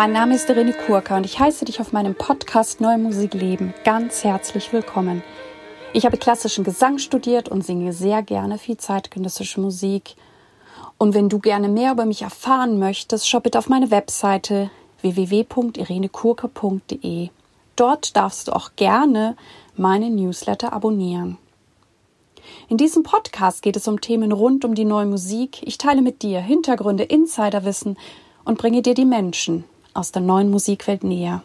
Mein Name ist Irene Kurka und ich heiße dich auf meinem Podcast Neue Musik Leben ganz herzlich willkommen. Ich habe klassischen Gesang studiert und singe sehr gerne viel zeitgenössische Musik. Und wenn du gerne mehr über mich erfahren möchtest, schau bitte auf meine Webseite www.irenekurke.de. Dort darfst du auch gerne meine Newsletter abonnieren. In diesem Podcast geht es um Themen rund um die neue Musik. Ich teile mit dir Hintergründe, Insiderwissen und bringe dir die Menschen aus der neuen Musikwelt näher.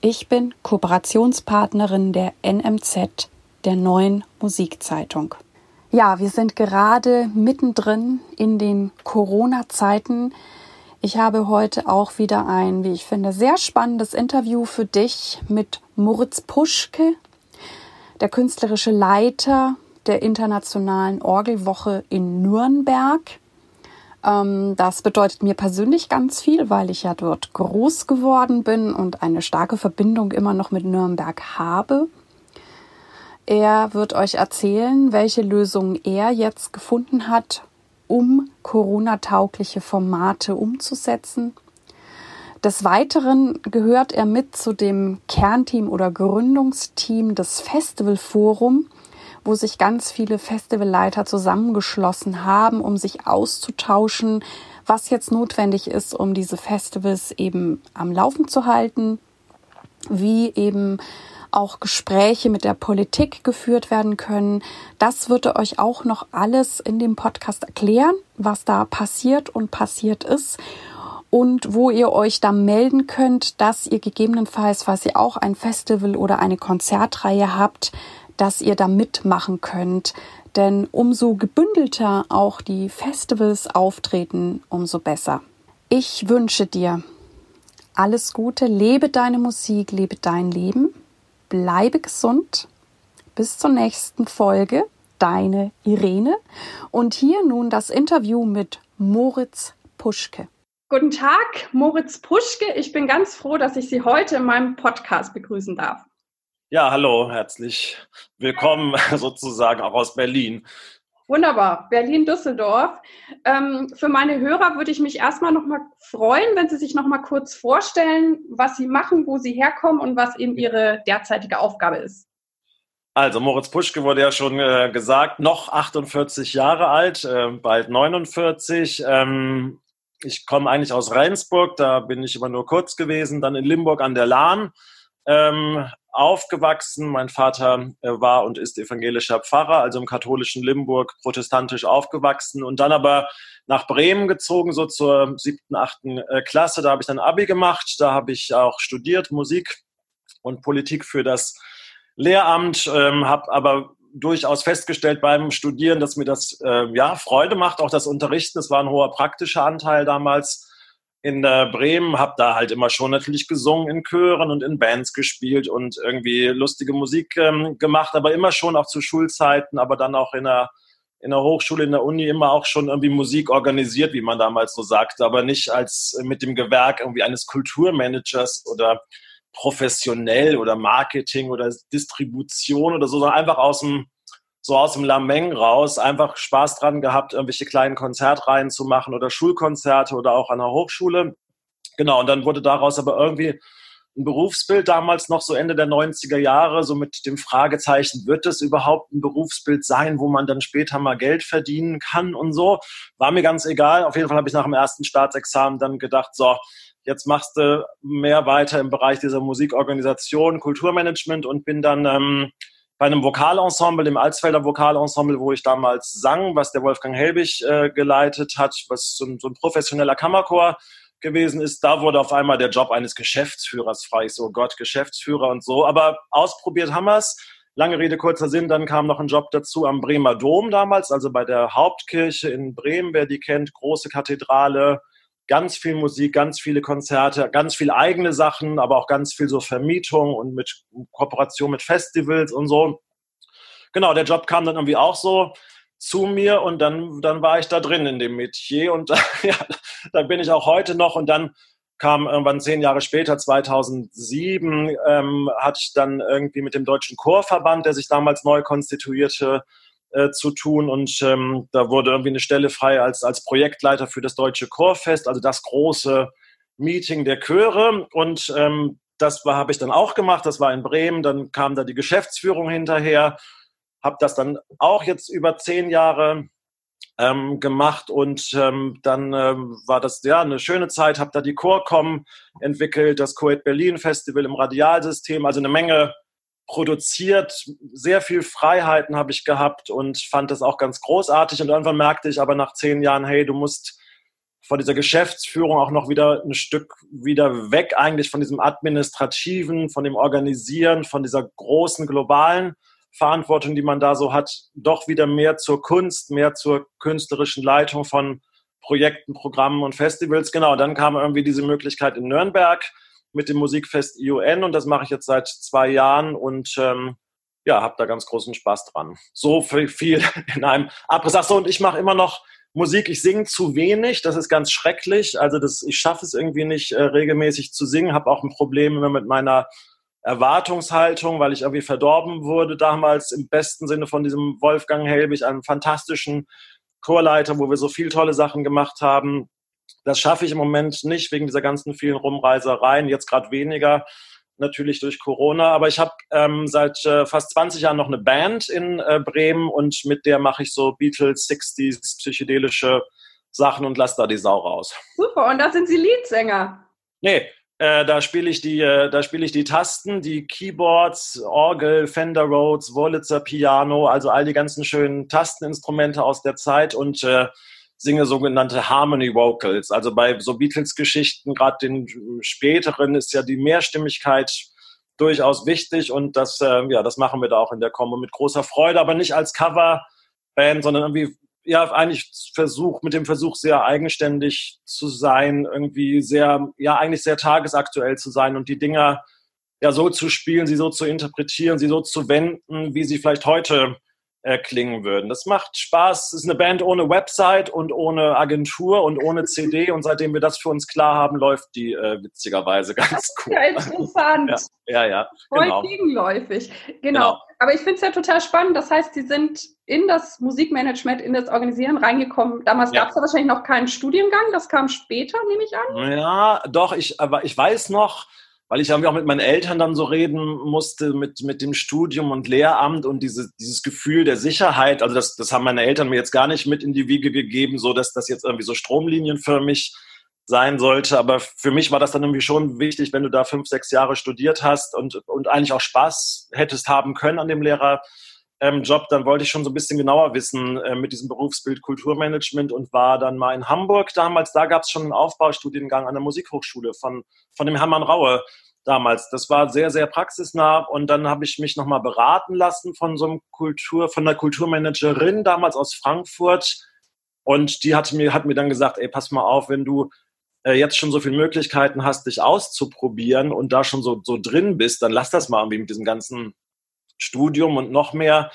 Ich bin Kooperationspartnerin der NMZ, der neuen Musikzeitung. Ja, wir sind gerade mittendrin in den Corona-Zeiten. Ich habe heute auch wieder ein, wie ich finde, sehr spannendes Interview für dich mit Moritz Puschke, der künstlerische Leiter der Internationalen Orgelwoche in Nürnberg. Ähm, das bedeutet mir persönlich ganz viel, weil ich ja dort groß geworden bin und eine starke Verbindung immer noch mit Nürnberg habe. Er wird euch erzählen, welche Lösungen er jetzt gefunden hat, um Corona-taugliche Formate umzusetzen. Des Weiteren gehört er mit zu dem Kernteam oder Gründungsteam des Festival Forum, wo sich ganz viele Festivalleiter zusammengeschlossen haben, um sich auszutauschen, was jetzt notwendig ist, um diese Festivals eben am Laufen zu halten, wie eben auch Gespräche mit der Politik geführt werden können. Das wird er euch auch noch alles in dem Podcast erklären, was da passiert und passiert ist und wo ihr euch da melden könnt, dass ihr gegebenenfalls, falls ihr auch ein Festival oder eine Konzertreihe habt, dass ihr da mitmachen könnt. Denn umso gebündelter auch die Festivals auftreten, umso besser. Ich wünsche dir alles Gute, lebe deine Musik, lebe dein Leben, bleibe gesund. Bis zur nächsten Folge, deine Irene. Und hier nun das Interview mit Moritz Puschke. Guten Tag, Moritz Puschke. Ich bin ganz froh, dass ich Sie heute in meinem Podcast begrüßen darf. Ja, hallo, herzlich willkommen sozusagen auch aus Berlin. Wunderbar, Berlin-Düsseldorf. Ähm, für meine Hörer würde ich mich erstmal noch mal freuen, wenn Sie sich noch mal kurz vorstellen, was Sie machen, wo Sie herkommen und was eben Ihre derzeitige Aufgabe ist. Also Moritz Puschke wurde ja schon äh, gesagt, noch 48 Jahre alt, äh, bald 49. Ähm, ich komme eigentlich aus Rheinsburg, da bin ich immer nur kurz gewesen, dann in Limburg an der Lahn ähm, aufgewachsen. Mein Vater äh, war und ist evangelischer Pfarrer, also im katholischen Limburg protestantisch aufgewachsen und dann aber nach Bremen gezogen, so zur siebten, achten äh, Klasse. Da habe ich dann Abi gemacht, da habe ich auch studiert Musik und Politik für das Lehramt, ähm, habe aber durchaus festgestellt beim Studieren, dass mir das äh, ja Freude macht, auch das Unterrichten. Es war ein hoher praktischer Anteil damals in äh, Bremen, habe da halt immer schon natürlich gesungen in Chören und in Bands gespielt und irgendwie lustige Musik ähm, gemacht, aber immer schon auch zu Schulzeiten, aber dann auch in der in der Hochschule, in der Uni immer auch schon irgendwie Musik organisiert, wie man damals so sagte, aber nicht als äh, mit dem Gewerk irgendwie eines Kulturmanagers oder professionell oder Marketing oder Distribution oder so, sondern einfach aus dem so aus dem Lameng raus einfach Spaß dran gehabt, irgendwelche kleinen Konzertreihen zu machen oder Schulkonzerte oder auch an der Hochschule. Genau, und dann wurde daraus aber irgendwie ein Berufsbild damals noch so Ende der 90er Jahre, so mit dem Fragezeichen, wird es überhaupt ein Berufsbild sein, wo man dann später mal Geld verdienen kann und so. War mir ganz egal. Auf jeden Fall habe ich nach dem ersten Staatsexamen dann gedacht, so, jetzt machst du mehr weiter im Bereich dieser Musikorganisation, Kulturmanagement und bin dann ähm, bei einem Vokalensemble, dem Alsfelder Vokalensemble, wo ich damals sang, was der Wolfgang Helbig äh, geleitet hat, was so ein, so ein, professioneller Kammerchor gewesen ist. Da wurde auf einmal der Job eines Geschäftsführers frei. Ich so, Gott, Geschäftsführer und so. Aber ausprobiert haben wir es. Lange Rede, kurzer Sinn, dann kam noch ein Job dazu am Bremer Dom damals, also bei der Hauptkirche in Bremen, wer die kennt, große Kathedrale, ganz viel Musik, ganz viele Konzerte, ganz viel eigene Sachen, aber auch ganz viel so Vermietung und mit Kooperation mit Festivals und so. Genau, der Job kam dann irgendwie auch so zu mir und dann, dann war ich da drin in dem Metier und ja, da bin ich auch heute noch und dann kam irgendwann zehn Jahre später, 2007, ähm, hatte ich dann irgendwie mit dem Deutschen Chorverband, der sich damals neu konstituierte, äh, zu tun und ähm, da wurde irgendwie eine Stelle frei als, als Projektleiter für das Deutsche Chorfest, also das große Meeting der Chöre und ähm, das habe ich dann auch gemacht. Das war in Bremen. Dann kam da die Geschäftsführung hinterher. Habe das dann auch jetzt über zehn Jahre ähm, gemacht und ähm, dann ähm, war das ja eine schöne Zeit. Habe da die Chorcom entwickelt, das Coed Berlin Festival im Radialsystem. Also eine Menge produziert, sehr viel Freiheiten habe ich gehabt und fand das auch ganz großartig. Und irgendwann merkte ich aber nach zehn Jahren, hey, du musst von dieser Geschäftsführung auch noch wieder ein Stück wieder weg, eigentlich von diesem administrativen, von dem Organisieren, von dieser großen globalen Verantwortung, die man da so hat, doch wieder mehr zur Kunst, mehr zur künstlerischen Leitung von Projekten, Programmen und Festivals. Genau, dann kam irgendwie diese Möglichkeit in Nürnberg mit dem Musikfest ION und das mache ich jetzt seit zwei Jahren und ähm, ja, habe da ganz großen Spaß dran. So viel in einem Abriss. Ach so, und ich mache immer noch Musik. Ich singe zu wenig, das ist ganz schrecklich. Also das, ich schaffe es irgendwie nicht äh, regelmäßig zu singen, habe auch ein Problem immer mit meiner Erwartungshaltung, weil ich irgendwie verdorben wurde damals im besten Sinne von diesem Wolfgang Helbig, einem fantastischen Chorleiter, wo wir so viel tolle Sachen gemacht haben. Das schaffe ich im Moment nicht wegen dieser ganzen vielen Rumreisereien, jetzt gerade weniger natürlich durch Corona. Aber ich habe ähm, seit äh, fast 20 Jahren noch eine Band in äh, Bremen und mit der mache ich so Beatles, 60s, psychedelische Sachen und lasse da die Sau raus. Super, und da sind Sie Leadsänger. Nee, äh, da spiele ich die, äh, da spiele ich die Tasten, die Keyboards, Orgel, Fender Rhodes, Wurlitzer Piano, also all die ganzen schönen Tasteninstrumente aus der Zeit und äh, singe sogenannte Harmony Vocals. Also bei so Beatles-Geschichten, gerade den späteren, ist ja die Mehrstimmigkeit durchaus wichtig und das, äh, ja, das machen wir da auch in der Kombo mit großer Freude, aber nicht als Coverband, sondern irgendwie ja eigentlich Versuch mit dem Versuch sehr eigenständig zu sein, irgendwie sehr ja eigentlich sehr tagesaktuell zu sein und die Dinger ja so zu spielen, sie so zu interpretieren, sie so zu wenden, wie sie vielleicht heute äh, klingen würden. Das macht Spaß. Es ist eine Band ohne Website und ohne Agentur und ohne CD. Und seitdem wir das für uns klar haben, läuft die äh, witzigerweise ganz gut. Ja, interessant. Ja, ja. ja Voll genau. gegenläufig. Genau. genau. Aber ich finde es ja total spannend. Das heißt, Sie sind in das Musikmanagement, in das Organisieren reingekommen. Damals ja. gab es ja wahrscheinlich noch keinen Studiengang. Das kam später, nehme ich an. Ja, doch. Ich, aber ich weiß noch, weil ich irgendwie auch mit meinen Eltern dann so reden musste mit, mit dem Studium und Lehramt und diese, dieses Gefühl der Sicherheit. Also das, das haben meine Eltern mir jetzt gar nicht mit in die Wiege gegeben, so dass das jetzt irgendwie so stromlinienförmig sein sollte. Aber für mich war das dann irgendwie schon wichtig, wenn du da fünf, sechs Jahre studiert hast und, und eigentlich auch Spaß hättest haben können an dem Lehrer ähm, Job, dann wollte ich schon so ein bisschen genauer wissen äh, mit diesem Berufsbild Kulturmanagement und war dann mal in Hamburg damals. Da gab es schon einen Aufbaustudiengang an der Musikhochschule von, von dem Hermann Raue damals. Das war sehr, sehr praxisnah und dann habe ich mich nochmal beraten lassen von so einem Kultur, von der Kulturmanagerin damals aus Frankfurt und die hat mir, hat mir dann gesagt, ey, pass mal auf, wenn du äh, jetzt schon so viele Möglichkeiten hast, dich auszuprobieren und da schon so, so drin bist, dann lass das mal irgendwie mit diesem ganzen Studium und noch mehr,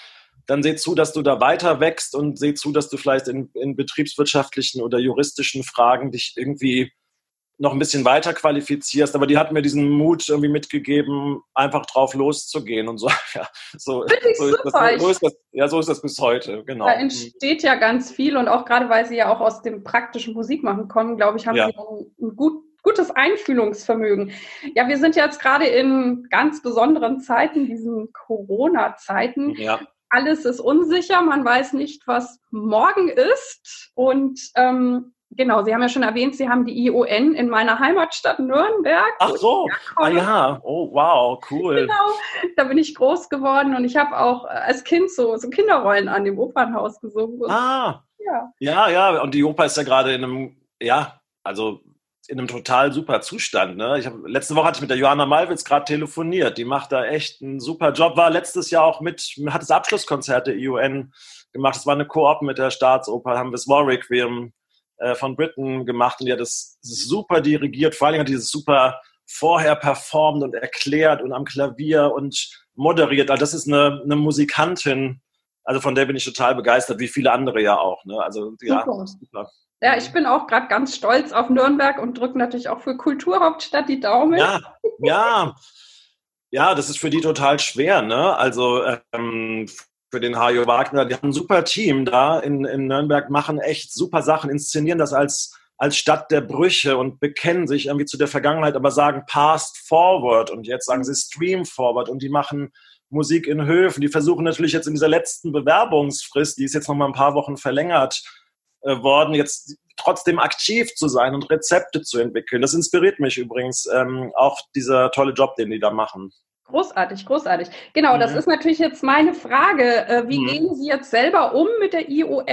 dann seh zu, dass du da weiter wächst und seh zu, dass du vielleicht in, in betriebswirtschaftlichen oder juristischen Fragen dich irgendwie noch ein bisschen weiter qualifizierst, aber die hat mir diesen Mut irgendwie mitgegeben, einfach drauf loszugehen und so. Ja, so, so, ist, das, so ist das, ja, so ist das bis heute, genau. Da entsteht ja ganz viel und auch gerade, weil Sie ja auch aus dem praktischen Musikmachen kommen, glaube ich, haben ja. Sie ein, ein gut, gutes Einfühlungsvermögen. Ja, wir sind jetzt gerade in ganz besonderen Zeiten, diesen Corona-Zeiten. Ja. Alles ist unsicher, man weiß nicht, was morgen ist. Und ähm, genau, Sie haben ja schon erwähnt, Sie haben die ION in meiner Heimatstadt Nürnberg. Ach so, ah ja, oh wow, cool. Genau, da bin ich groß geworden und ich habe auch als Kind so, so Kinderrollen an dem Opernhaus gesungen. Ah, ja. ja, ja, und die Oper ist ja gerade in einem, ja, also in einem total super Zustand. Ne? Ich hab, letzte Woche hatte ich mit der Johanna Malwitz gerade telefoniert. Die macht da echt einen super Job. War letztes Jahr auch mit, hat das Abschlusskonzert der IUN gemacht. Das war eine Koop mit der Staatsoper, haben wir das War Requiem äh, von Britain gemacht und die hat das, das super dirigiert. Vor allem hat dieses super vorher performt und erklärt und am Klavier und moderiert. Also das ist eine, eine Musikantin, also von der bin ich total begeistert, wie viele andere ja auch. Ne? Also ja, super. super. Ja, ich bin auch gerade ganz stolz auf Nürnberg und drücke natürlich auch für Kulturhauptstadt die Daumen. Ja, ja. Ja, das ist für die total schwer, ne? Also ähm, für den Hajo Wagner, die haben ein super Team da in, in Nürnberg, machen echt super Sachen, inszenieren das als als Stadt der Brüche und bekennen sich irgendwie zu der Vergangenheit, aber sagen past forward und jetzt sagen sie stream forward und die machen Musik in Höfen. Die versuchen natürlich jetzt in dieser letzten Bewerbungsfrist, die ist jetzt noch mal ein paar Wochen verlängert worden, jetzt trotzdem aktiv zu sein und Rezepte zu entwickeln. Das inspiriert mich übrigens ähm, auch dieser tolle Job, den die da machen. Großartig, großartig. Genau, mhm. das ist natürlich jetzt meine Frage. Äh, wie mhm. gehen Sie jetzt selber um mit der ION?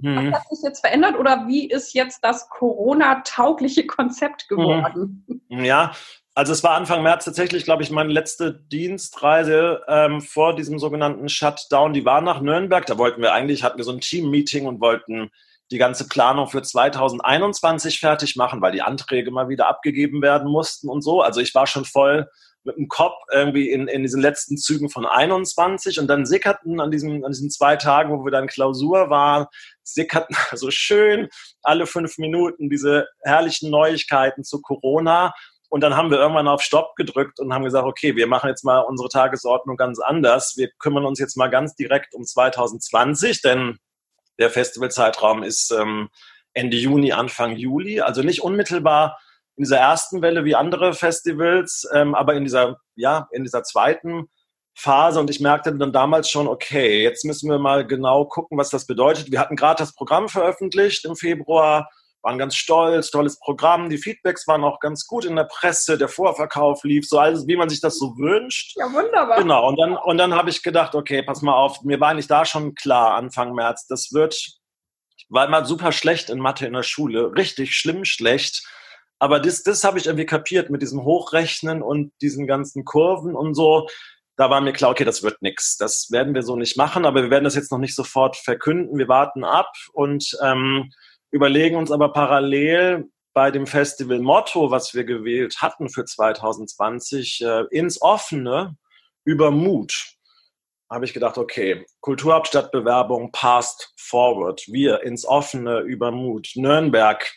Mhm. Was hat sich jetzt verändert oder wie ist jetzt das Corona-taugliche Konzept mhm. geworden? Ja, also es war Anfang März tatsächlich, glaube ich, meine letzte Dienstreise ähm, vor diesem sogenannten Shutdown. Die war nach Nürnberg. Da wollten wir eigentlich, hatten wir so ein Team-Meeting und wollten die ganze Planung für 2021 fertig machen, weil die Anträge mal wieder abgegeben werden mussten und so. Also ich war schon voll mit dem Kopf irgendwie in, in diesen letzten Zügen von 21 und dann sickerten an diesen, an diesen zwei Tagen, wo wir dann Klausur waren, sickerten so schön alle fünf Minuten diese herrlichen Neuigkeiten zu Corona. Und dann haben wir irgendwann auf Stopp gedrückt und haben gesagt, okay, wir machen jetzt mal unsere Tagesordnung ganz anders. Wir kümmern uns jetzt mal ganz direkt um 2020, denn der Festivalzeitraum ist ähm, Ende Juni, Anfang Juli, also nicht unmittelbar in dieser ersten Welle wie andere Festivals, ähm, aber in dieser, ja, in dieser zweiten Phase und ich merkte dann damals schon, okay, jetzt müssen wir mal genau gucken, was das bedeutet. Wir hatten gerade das Programm veröffentlicht im Februar, waren ganz stolz, tolles Programm, die Feedbacks waren auch ganz gut in der Presse, der Vorverkauf lief, so alles, wie man sich das so wünscht. Ja, wunderbar. Genau, und dann, und dann habe ich gedacht, okay, pass mal auf, mir war eigentlich da schon klar, Anfang März, das wird, ich war immer super schlecht in Mathe in der Schule, richtig schlimm schlecht aber das, das habe ich irgendwie kapiert mit diesem Hochrechnen und diesen ganzen Kurven und so. Da war mir klar, okay, das wird nichts. Das werden wir so nicht machen, aber wir werden das jetzt noch nicht sofort verkünden. Wir warten ab und ähm, überlegen uns aber parallel bei dem Festival Motto, was wir gewählt hatten für 2020, äh, ins Offene über Mut. Habe ich gedacht, okay, Kulturhauptstadtbewerbung past forward, wir ins Offene über Mut, Nürnberg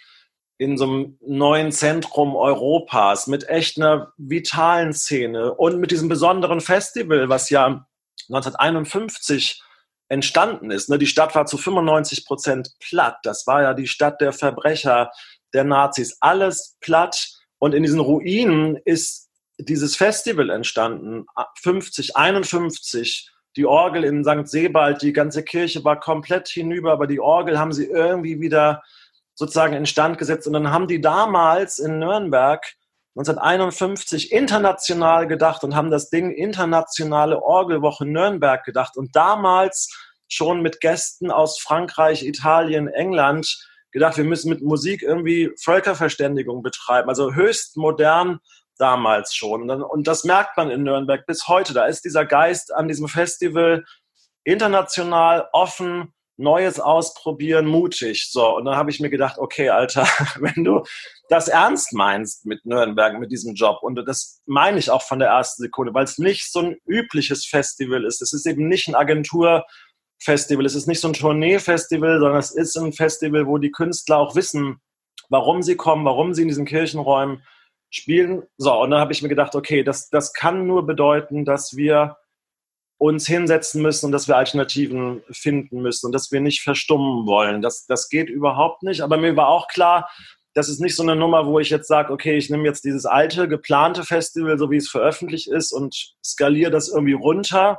in so einem neuen Zentrum Europas mit echt einer vitalen Szene und mit diesem besonderen Festival, was ja 1951 entstanden ist. Ne? Die Stadt war zu 95 Prozent platt. Das war ja die Stadt der Verbrecher, der Nazis. Alles platt. Und in diesen Ruinen ist dieses Festival entstanden. 50, 51. Die Orgel in St. Sebald, die ganze Kirche war komplett hinüber, aber die Orgel haben sie irgendwie wieder sozusagen instand gesetzt. Und dann haben die damals in Nürnberg 1951 international gedacht und haben das Ding Internationale Orgelwoche Nürnberg gedacht und damals schon mit Gästen aus Frankreich, Italien, England gedacht, wir müssen mit Musik irgendwie Völkerverständigung betreiben. Also höchst modern damals schon. Und das merkt man in Nürnberg bis heute. Da ist dieser Geist an diesem Festival international offen, Neues ausprobieren, mutig. So, und dann habe ich mir gedacht, okay, Alter, wenn du das ernst meinst mit Nürnberg, mit diesem Job, und das meine ich auch von der ersten Sekunde, weil es nicht so ein übliches Festival ist. Es ist eben nicht ein Agenturfestival, es ist nicht so ein Tourneefestival, sondern es ist ein Festival, wo die Künstler auch wissen, warum sie kommen, warum sie in diesen Kirchenräumen spielen. So, und dann habe ich mir gedacht, okay, das, das kann nur bedeuten, dass wir uns hinsetzen müssen und dass wir Alternativen finden müssen und dass wir nicht verstummen wollen. Das, das geht überhaupt nicht. Aber mir war auch klar, das ist nicht so eine Nummer, wo ich jetzt sage, okay, ich nehme jetzt dieses alte, geplante Festival, so wie es veröffentlicht ist, und skaliere das irgendwie runter,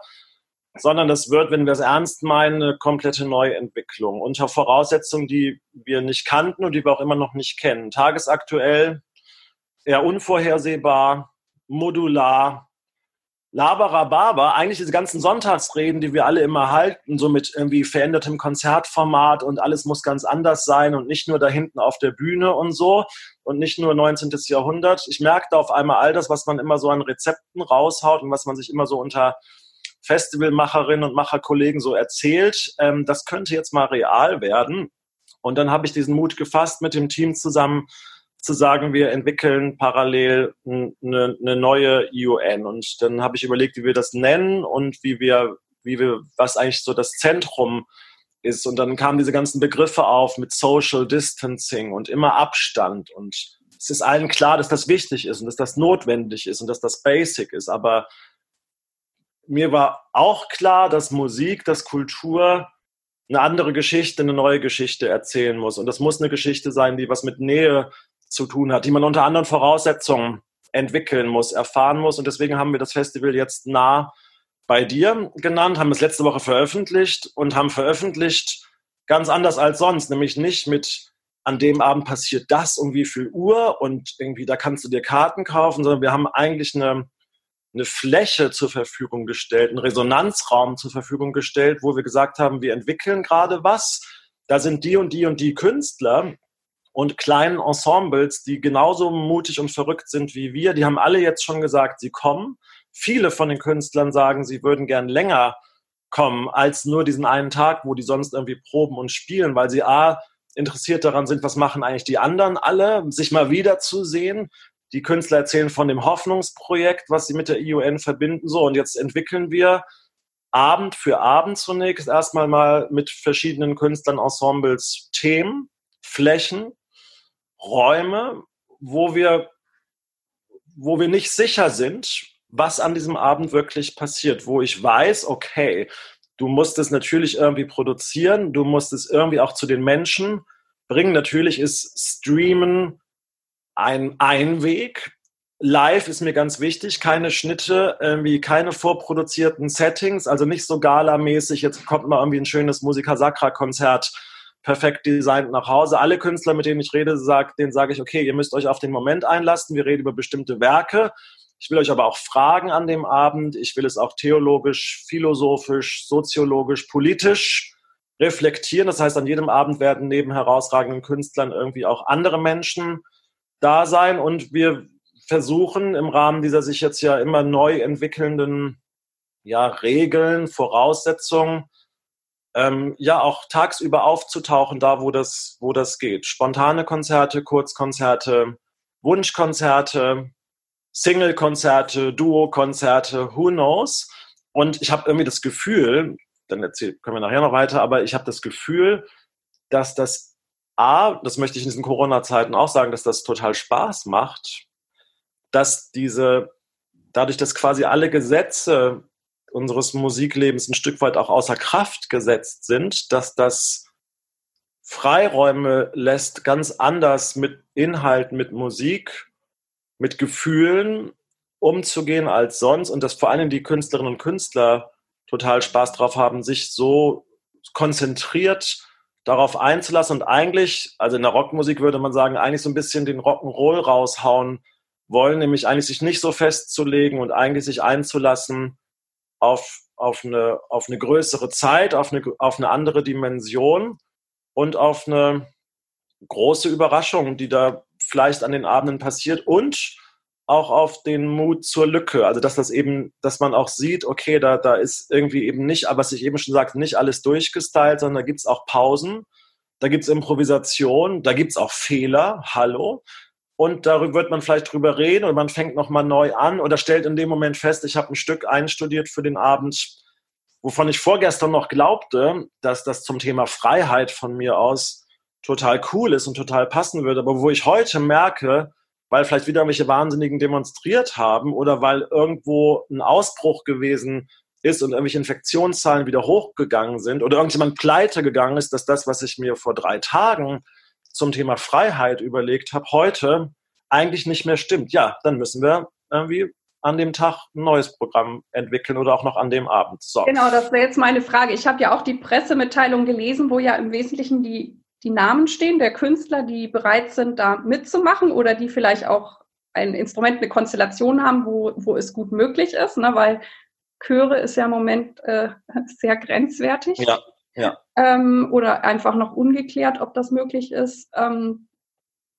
sondern das wird, wenn wir es ernst meinen, eine komplette Neuentwicklung unter Voraussetzungen, die wir nicht kannten und die wir auch immer noch nicht kennen. Tagesaktuell, eher unvorhersehbar, modular, Laberababa, eigentlich diese ganzen Sonntagsreden, die wir alle immer halten, so mit irgendwie verändertem Konzertformat und alles muss ganz anders sein und nicht nur da hinten auf der Bühne und so und nicht nur 19. Jahrhundert. Ich merkte auf einmal all das, was man immer so an Rezepten raushaut und was man sich immer so unter Festivalmacherinnen und Macherkollegen so erzählt, ähm, das könnte jetzt mal real werden. Und dann habe ich diesen Mut gefasst mit dem Team zusammen, zu sagen, wir entwickeln parallel eine, eine neue IUN. Und dann habe ich überlegt, wie wir das nennen und wie wir, wie wir, was eigentlich so das Zentrum ist. Und dann kamen diese ganzen Begriffe auf mit Social Distancing und immer Abstand. Und es ist allen klar, dass das wichtig ist und dass das notwendig ist und dass das basic ist. Aber mir war auch klar, dass Musik, dass Kultur eine andere Geschichte, eine neue Geschichte erzählen muss. Und das muss eine Geschichte sein, die was mit Nähe zu tun hat, die man unter anderen Voraussetzungen entwickeln muss, erfahren muss. Und deswegen haben wir das Festival jetzt nah bei dir genannt, haben es letzte Woche veröffentlicht und haben veröffentlicht ganz anders als sonst, nämlich nicht mit an dem Abend passiert das um wie viel Uhr und irgendwie da kannst du dir Karten kaufen, sondern wir haben eigentlich eine, eine Fläche zur Verfügung gestellt, einen Resonanzraum zur Verfügung gestellt, wo wir gesagt haben, wir entwickeln gerade was. Da sind die und die und die Künstler und kleinen Ensembles, die genauso mutig und verrückt sind wie wir. Die haben alle jetzt schon gesagt, sie kommen. Viele von den Künstlern sagen, sie würden gern länger kommen als nur diesen einen Tag, wo die sonst irgendwie proben und spielen, weil sie a interessiert daran sind, was machen eigentlich die anderen alle, sich mal wiederzusehen. Die Künstler erzählen von dem Hoffnungsprojekt, was sie mit der IUN verbinden. So, und jetzt entwickeln wir Abend für Abend zunächst erstmal mal mit verschiedenen Künstlern, Ensembles Themen, Flächen, Räume, wo wir, wo wir nicht sicher sind, was an diesem Abend wirklich passiert, wo ich weiß, okay, Du musst es natürlich irgendwie produzieren, du musst es irgendwie auch zu den Menschen bringen. Natürlich ist Streamen ein Einweg. Live ist mir ganz wichtig, keine Schnitte, irgendwie keine vorproduzierten Settings, also nicht so galamäßig, jetzt kommt mal irgendwie ein schönes Musica Sacra Konzert perfekt designt nach Hause. Alle Künstler, mit denen ich rede, sag, denen sage ich, okay, ihr müsst euch auf den Moment einlassen. Wir reden über bestimmte Werke ich will euch aber auch fragen an dem Abend. Ich will es auch theologisch, philosophisch, soziologisch, politisch reflektieren. Das heißt, an jedem Abend werden neben herausragenden Künstlern irgendwie auch andere Menschen da sein. Und wir versuchen im Rahmen dieser sich jetzt ja immer neu entwickelnden ja, Regeln, Voraussetzungen, ähm, ja auch tagsüber aufzutauchen, da wo das, wo das geht. Spontane Konzerte, Kurzkonzerte, Wunschkonzerte, Single-Konzerte, Duo-Konzerte, who knows? Und ich habe irgendwie das Gefühl, dann erzähl, können wir nachher noch weiter, aber ich habe das Gefühl, dass das A, das möchte ich in diesen Corona-Zeiten auch sagen, dass das total Spaß macht, dass diese, dadurch, dass quasi alle Gesetze unseres Musiklebens ein Stück weit auch außer Kraft gesetzt sind, dass das Freiräume lässt, ganz anders mit Inhalten, mit Musik mit Gefühlen umzugehen als sonst und dass vor allem die Künstlerinnen und Künstler total Spaß drauf haben, sich so konzentriert darauf einzulassen und eigentlich, also in der Rockmusik würde man sagen, eigentlich so ein bisschen den Rock'n'Roll raushauen wollen, nämlich eigentlich sich nicht so festzulegen und eigentlich sich einzulassen auf, auf, eine, auf eine größere Zeit, auf eine, auf eine andere Dimension und auf eine große Überraschung, die da vielleicht an den Abenden passiert und auch auf den Mut zur Lücke. Also dass das eben, dass man auch sieht, okay, da, da ist irgendwie eben nicht, was ich eben schon sagte, nicht alles durchgestylt, sondern da gibt es auch Pausen, da gibt es Improvisation, da gibt es auch Fehler, hallo. Und darüber wird man vielleicht drüber reden und man fängt nochmal neu an oder stellt in dem Moment fest, ich habe ein Stück einstudiert für den Abend, wovon ich vorgestern noch glaubte, dass das zum Thema Freiheit von mir aus total cool ist und total passen würde, aber wo ich heute merke, weil vielleicht wieder welche Wahnsinnigen demonstriert haben oder weil irgendwo ein Ausbruch gewesen ist und irgendwelche Infektionszahlen wieder hochgegangen sind oder irgendjemand pleite gegangen ist, dass das, was ich mir vor drei Tagen zum Thema Freiheit überlegt habe, heute eigentlich nicht mehr stimmt. Ja, dann müssen wir irgendwie an dem Tag ein neues Programm entwickeln oder auch noch an dem Abend. So. Genau, das wäre jetzt meine Frage. Ich habe ja auch die Pressemitteilung gelesen, wo ja im Wesentlichen die die Namen stehen der Künstler, die bereit sind, da mitzumachen oder die vielleicht auch ein Instrument, eine Konstellation haben, wo, wo es gut möglich ist, ne? weil Chöre ist ja im Moment äh, sehr grenzwertig. Ja, ja. Ähm, oder einfach noch ungeklärt, ob das möglich ist. Ähm,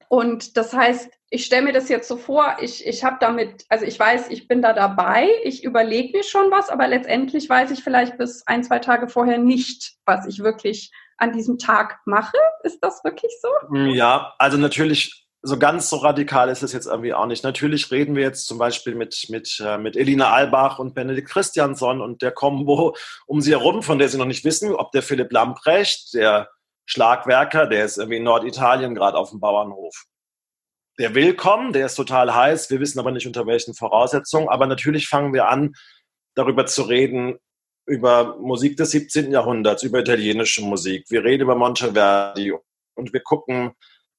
und das heißt, ich stelle mir das jetzt so vor, ich, ich habe damit, also ich weiß, ich bin da dabei, ich überlege mir schon was, aber letztendlich weiß ich vielleicht bis ein, zwei Tage vorher nicht, was ich wirklich an diesem Tag mache. Ist das wirklich so? Ja, also natürlich so ganz so radikal ist es jetzt irgendwie auch nicht. Natürlich reden wir jetzt zum Beispiel mit, mit, äh, mit Elina Albach und Benedikt Christiansson und der Combo um sie herum, von der sie noch nicht wissen, ob der Philipp Lamprecht, der Schlagwerker, der ist irgendwie in Norditalien gerade auf dem Bauernhof. Der will kommen, der ist total heiß, wir wissen aber nicht unter welchen Voraussetzungen. Aber natürlich fangen wir an, darüber zu reden, über Musik des 17. Jahrhunderts, über italienische Musik. Wir reden über Monteverdi und wir gucken,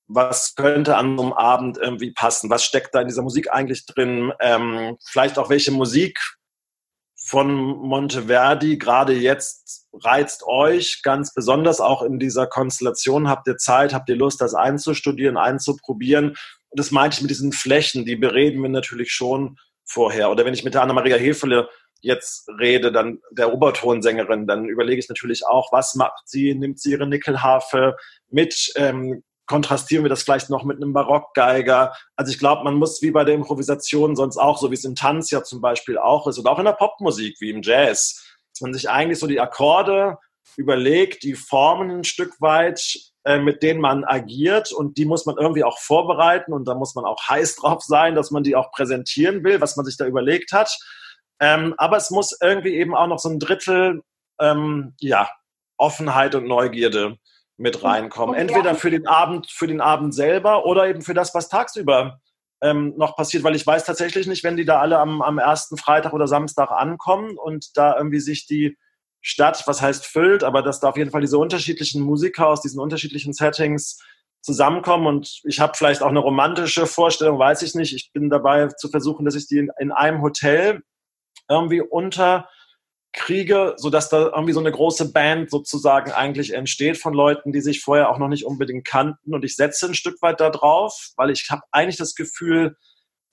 was könnte an so einem Abend irgendwie passen? Was steckt da in dieser Musik eigentlich drin? Ähm, vielleicht auch welche Musik von Monteverdi gerade jetzt reizt euch ganz besonders auch in dieser Konstellation? Habt ihr Zeit, habt ihr Lust, das einzustudieren, einzuprobieren? Und das meinte ich mit diesen Flächen, die bereden wir natürlich schon vorher. Oder wenn ich mit der Anna-Maria Hefele jetzt rede, dann der Obertonsängerin, dann überlege ich natürlich auch, was macht sie? Nimmt sie ihre Nickelharfe mit? Ähm, kontrastieren wir das vielleicht noch mit einem Barockgeiger. Also ich glaube, man muss wie bei der Improvisation sonst auch, so wie es im Tanz ja zum Beispiel auch ist, oder auch in der Popmusik wie im Jazz, dass man sich eigentlich so die Akkorde überlegt, die Formen ein Stück weit, äh, mit denen man agiert und die muss man irgendwie auch vorbereiten und da muss man auch heiß drauf sein, dass man die auch präsentieren will, was man sich da überlegt hat. Ähm, aber es muss irgendwie eben auch noch so ein Drittel, ähm, ja, Offenheit und Neugierde mit reinkommen. Entweder für den Abend, für den Abend selber oder eben für das, was tagsüber ähm, noch passiert, weil ich weiß tatsächlich nicht, wenn die da alle am, am ersten Freitag oder Samstag ankommen und da irgendwie sich die Stadt, was heißt füllt, aber dass da auf jeden Fall diese unterschiedlichen Musiker aus diesen unterschiedlichen Settings zusammenkommen und ich habe vielleicht auch eine romantische Vorstellung, weiß ich nicht. Ich bin dabei zu versuchen, dass ich die in, in einem Hotel irgendwie unter kriege, sodass da irgendwie so eine große Band sozusagen eigentlich entsteht von Leuten, die sich vorher auch noch nicht unbedingt kannten. Und ich setze ein Stück weit da drauf, weil ich habe eigentlich das Gefühl,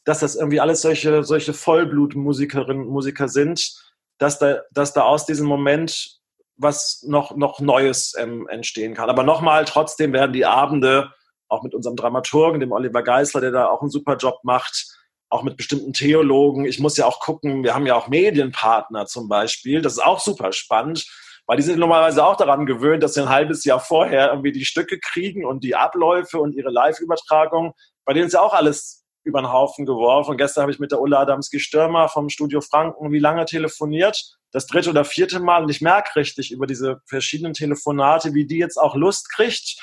dass das irgendwie alles solche, solche Vollblutmusikerinnen und Musiker sind, dass da, dass da aus diesem Moment was noch, noch Neues ähm, entstehen kann. Aber nochmal, trotzdem werden die Abende, auch mit unserem Dramaturgen, dem Oliver Geisler, der da auch einen super Job macht, auch mit bestimmten Theologen. Ich muss ja auch gucken, wir haben ja auch Medienpartner zum Beispiel. Das ist auch super spannend, weil die sind normalerweise auch daran gewöhnt, dass sie ein halbes Jahr vorher irgendwie die Stücke kriegen und die Abläufe und ihre Live-Übertragung. Bei denen ist ja auch alles über den Haufen geworfen. Und gestern habe ich mit der Ulla Adamski-Stürmer vom Studio Franken wie lange telefoniert? Das dritte oder vierte Mal. Und ich merke richtig über diese verschiedenen Telefonate, wie die jetzt auch Lust kriegt,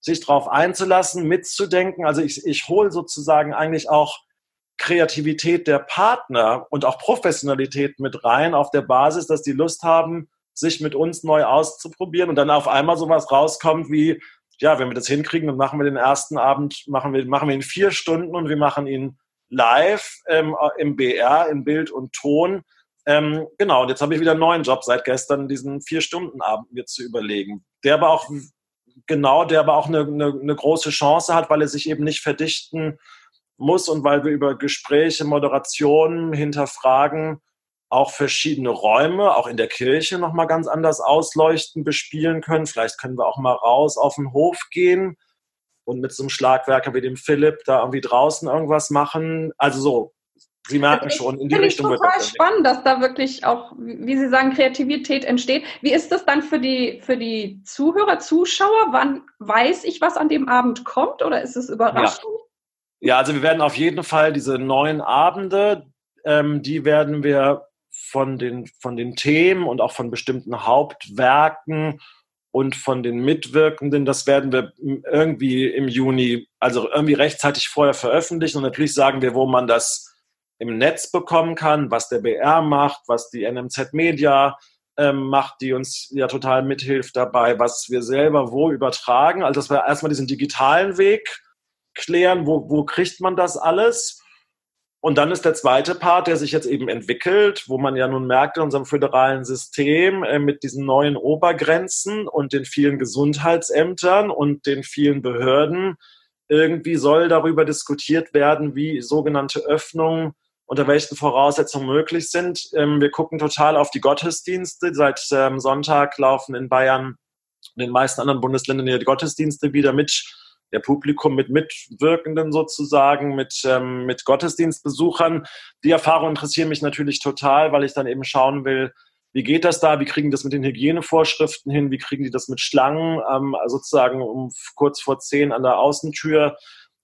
sich darauf einzulassen, mitzudenken. Also ich, ich hole sozusagen eigentlich auch Kreativität der Partner und auch Professionalität mit rein auf der Basis, dass die Lust haben, sich mit uns neu auszuprobieren und dann auf einmal sowas rauskommt wie, ja, wenn wir das hinkriegen, dann machen wir den ersten Abend, machen wir, machen wir ihn vier Stunden und wir machen ihn live ähm, im BR, in Bild und Ton. Ähm, genau, und jetzt habe ich wieder einen neuen Job seit gestern, diesen Vier-Stunden-Abend mir zu überlegen. Der aber auch, genau, der aber auch eine, eine, eine große Chance hat, weil er sich eben nicht verdichten muss und weil wir über Gespräche, Moderationen hinterfragen, auch verschiedene Räume, auch in der Kirche nochmal ganz anders ausleuchten, bespielen können. Vielleicht können wir auch mal raus auf den Hof gehen und mit so einem Schlagwerker wie dem Philipp da irgendwie draußen irgendwas machen. Also so, Sie merken also schon, in die Richtung wird das. spannend, dass da wirklich auch, wie Sie sagen, Kreativität entsteht. Wie ist das dann für die, für die Zuhörer, Zuschauer? Wann weiß ich, was an dem Abend kommt oder ist es überraschend? Ja. Ja, also wir werden auf jeden Fall diese neuen Abende, ähm, die werden wir von den, von den Themen und auch von bestimmten Hauptwerken und von den Mitwirkenden, das werden wir irgendwie im Juni, also irgendwie rechtzeitig vorher veröffentlichen. Und natürlich sagen wir, wo man das im Netz bekommen kann, was der BR macht, was die NMZ Media ähm, macht, die uns ja total mithilft dabei, was wir selber wo übertragen. Also dass wir erstmal diesen digitalen Weg klären, wo, wo kriegt man das alles? Und dann ist der zweite Part, der sich jetzt eben entwickelt, wo man ja nun merkt in unserem föderalen System äh, mit diesen neuen Obergrenzen und den vielen Gesundheitsämtern und den vielen Behörden, irgendwie soll darüber diskutiert werden, wie sogenannte Öffnungen unter welchen Voraussetzungen möglich sind. Ähm, wir gucken total auf die Gottesdienste. Seit ähm, Sonntag laufen in Bayern und den meisten anderen Bundesländern die Gottesdienste wieder mit der Publikum mit Mitwirkenden sozusagen, mit, ähm, mit Gottesdienstbesuchern. Die Erfahrungen interessieren mich natürlich total, weil ich dann eben schauen will, wie geht das da? Wie kriegen das mit den Hygienevorschriften hin? Wie kriegen die das mit Schlangen ähm, sozusagen um kurz vor zehn an der Außentür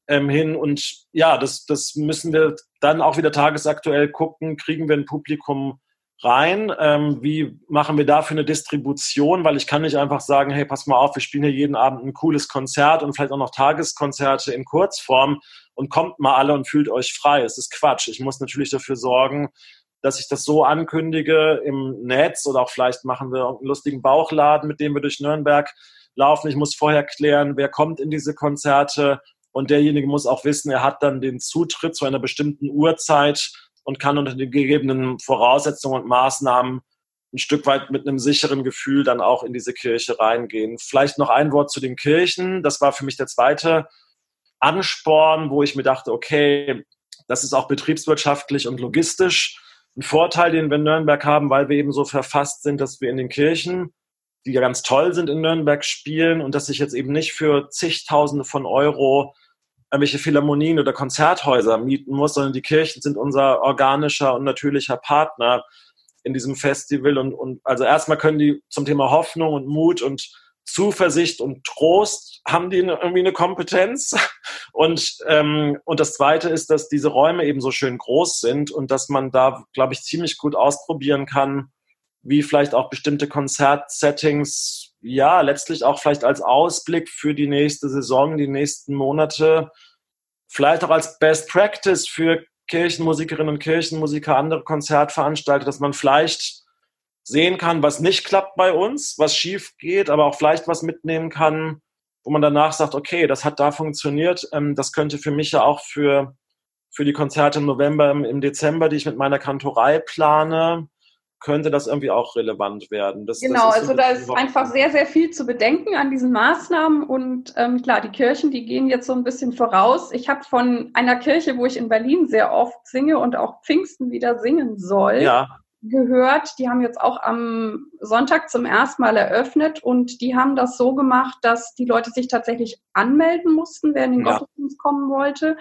ähm, hin? Und ja, das, das müssen wir dann auch wieder tagesaktuell gucken. Kriegen wir ein Publikum rein? Ähm, wie machen wir dafür eine Distribution? Weil ich kann nicht einfach sagen, hey, pass mal auf, wir spielen hier jeden Abend ein cooles Konzert und vielleicht auch noch Tageskonzerte in Kurzform und kommt mal alle und fühlt euch frei. Es ist Quatsch. Ich muss natürlich dafür sorgen, dass ich das so ankündige im Netz oder auch vielleicht machen wir einen lustigen Bauchladen, mit dem wir durch Nürnberg laufen. Ich muss vorher klären, wer kommt in diese Konzerte und derjenige muss auch wissen, er hat dann den Zutritt zu einer bestimmten Uhrzeit und kann unter den gegebenen Voraussetzungen und Maßnahmen ein Stück weit mit einem sicheren Gefühl dann auch in diese Kirche reingehen. Vielleicht noch ein Wort zu den Kirchen. Das war für mich der zweite Ansporn, wo ich mir dachte, okay, das ist auch betriebswirtschaftlich und logistisch ein Vorteil, den wir in Nürnberg haben, weil wir eben so verfasst sind, dass wir in den Kirchen, die ja ganz toll sind in Nürnberg, spielen und dass ich jetzt eben nicht für zigtausende von Euro irgendwelche Philharmonien oder Konzerthäuser mieten muss, sondern die Kirchen sind unser organischer und natürlicher Partner in diesem Festival. Und, und also erstmal können die zum Thema Hoffnung und Mut und Zuversicht und Trost haben die irgendwie eine Kompetenz. Und, ähm, und das Zweite ist, dass diese Räume eben so schön groß sind und dass man da, glaube ich, ziemlich gut ausprobieren kann, wie vielleicht auch bestimmte Konzertsettings, ja, letztlich auch vielleicht als Ausblick für die nächste Saison, die nächsten Monate, vielleicht auch als Best Practice für Kirchenmusikerinnen und Kirchenmusiker, andere Konzertveranstalter, dass man vielleicht sehen kann, was nicht klappt bei uns, was schief geht, aber auch vielleicht was mitnehmen kann, wo man danach sagt, okay, das hat da funktioniert, ähm, das könnte für mich ja auch für, für die Konzerte im November, im, im Dezember, die ich mit meiner Kantorei plane, könnte das irgendwie auch relevant werden. Das, genau, das also da ist einfach sehr, sehr viel zu bedenken an diesen Maßnahmen und ähm, klar, die Kirchen, die gehen jetzt so ein bisschen voraus. Ich habe von einer Kirche, wo ich in Berlin sehr oft singe und auch Pfingsten wieder singen soll, ja. gehört. Die haben jetzt auch am Sonntag zum ersten Mal eröffnet und die haben das so gemacht, dass die Leute sich tatsächlich anmelden mussten, wer in den ja. Gottesdienst kommen wollte.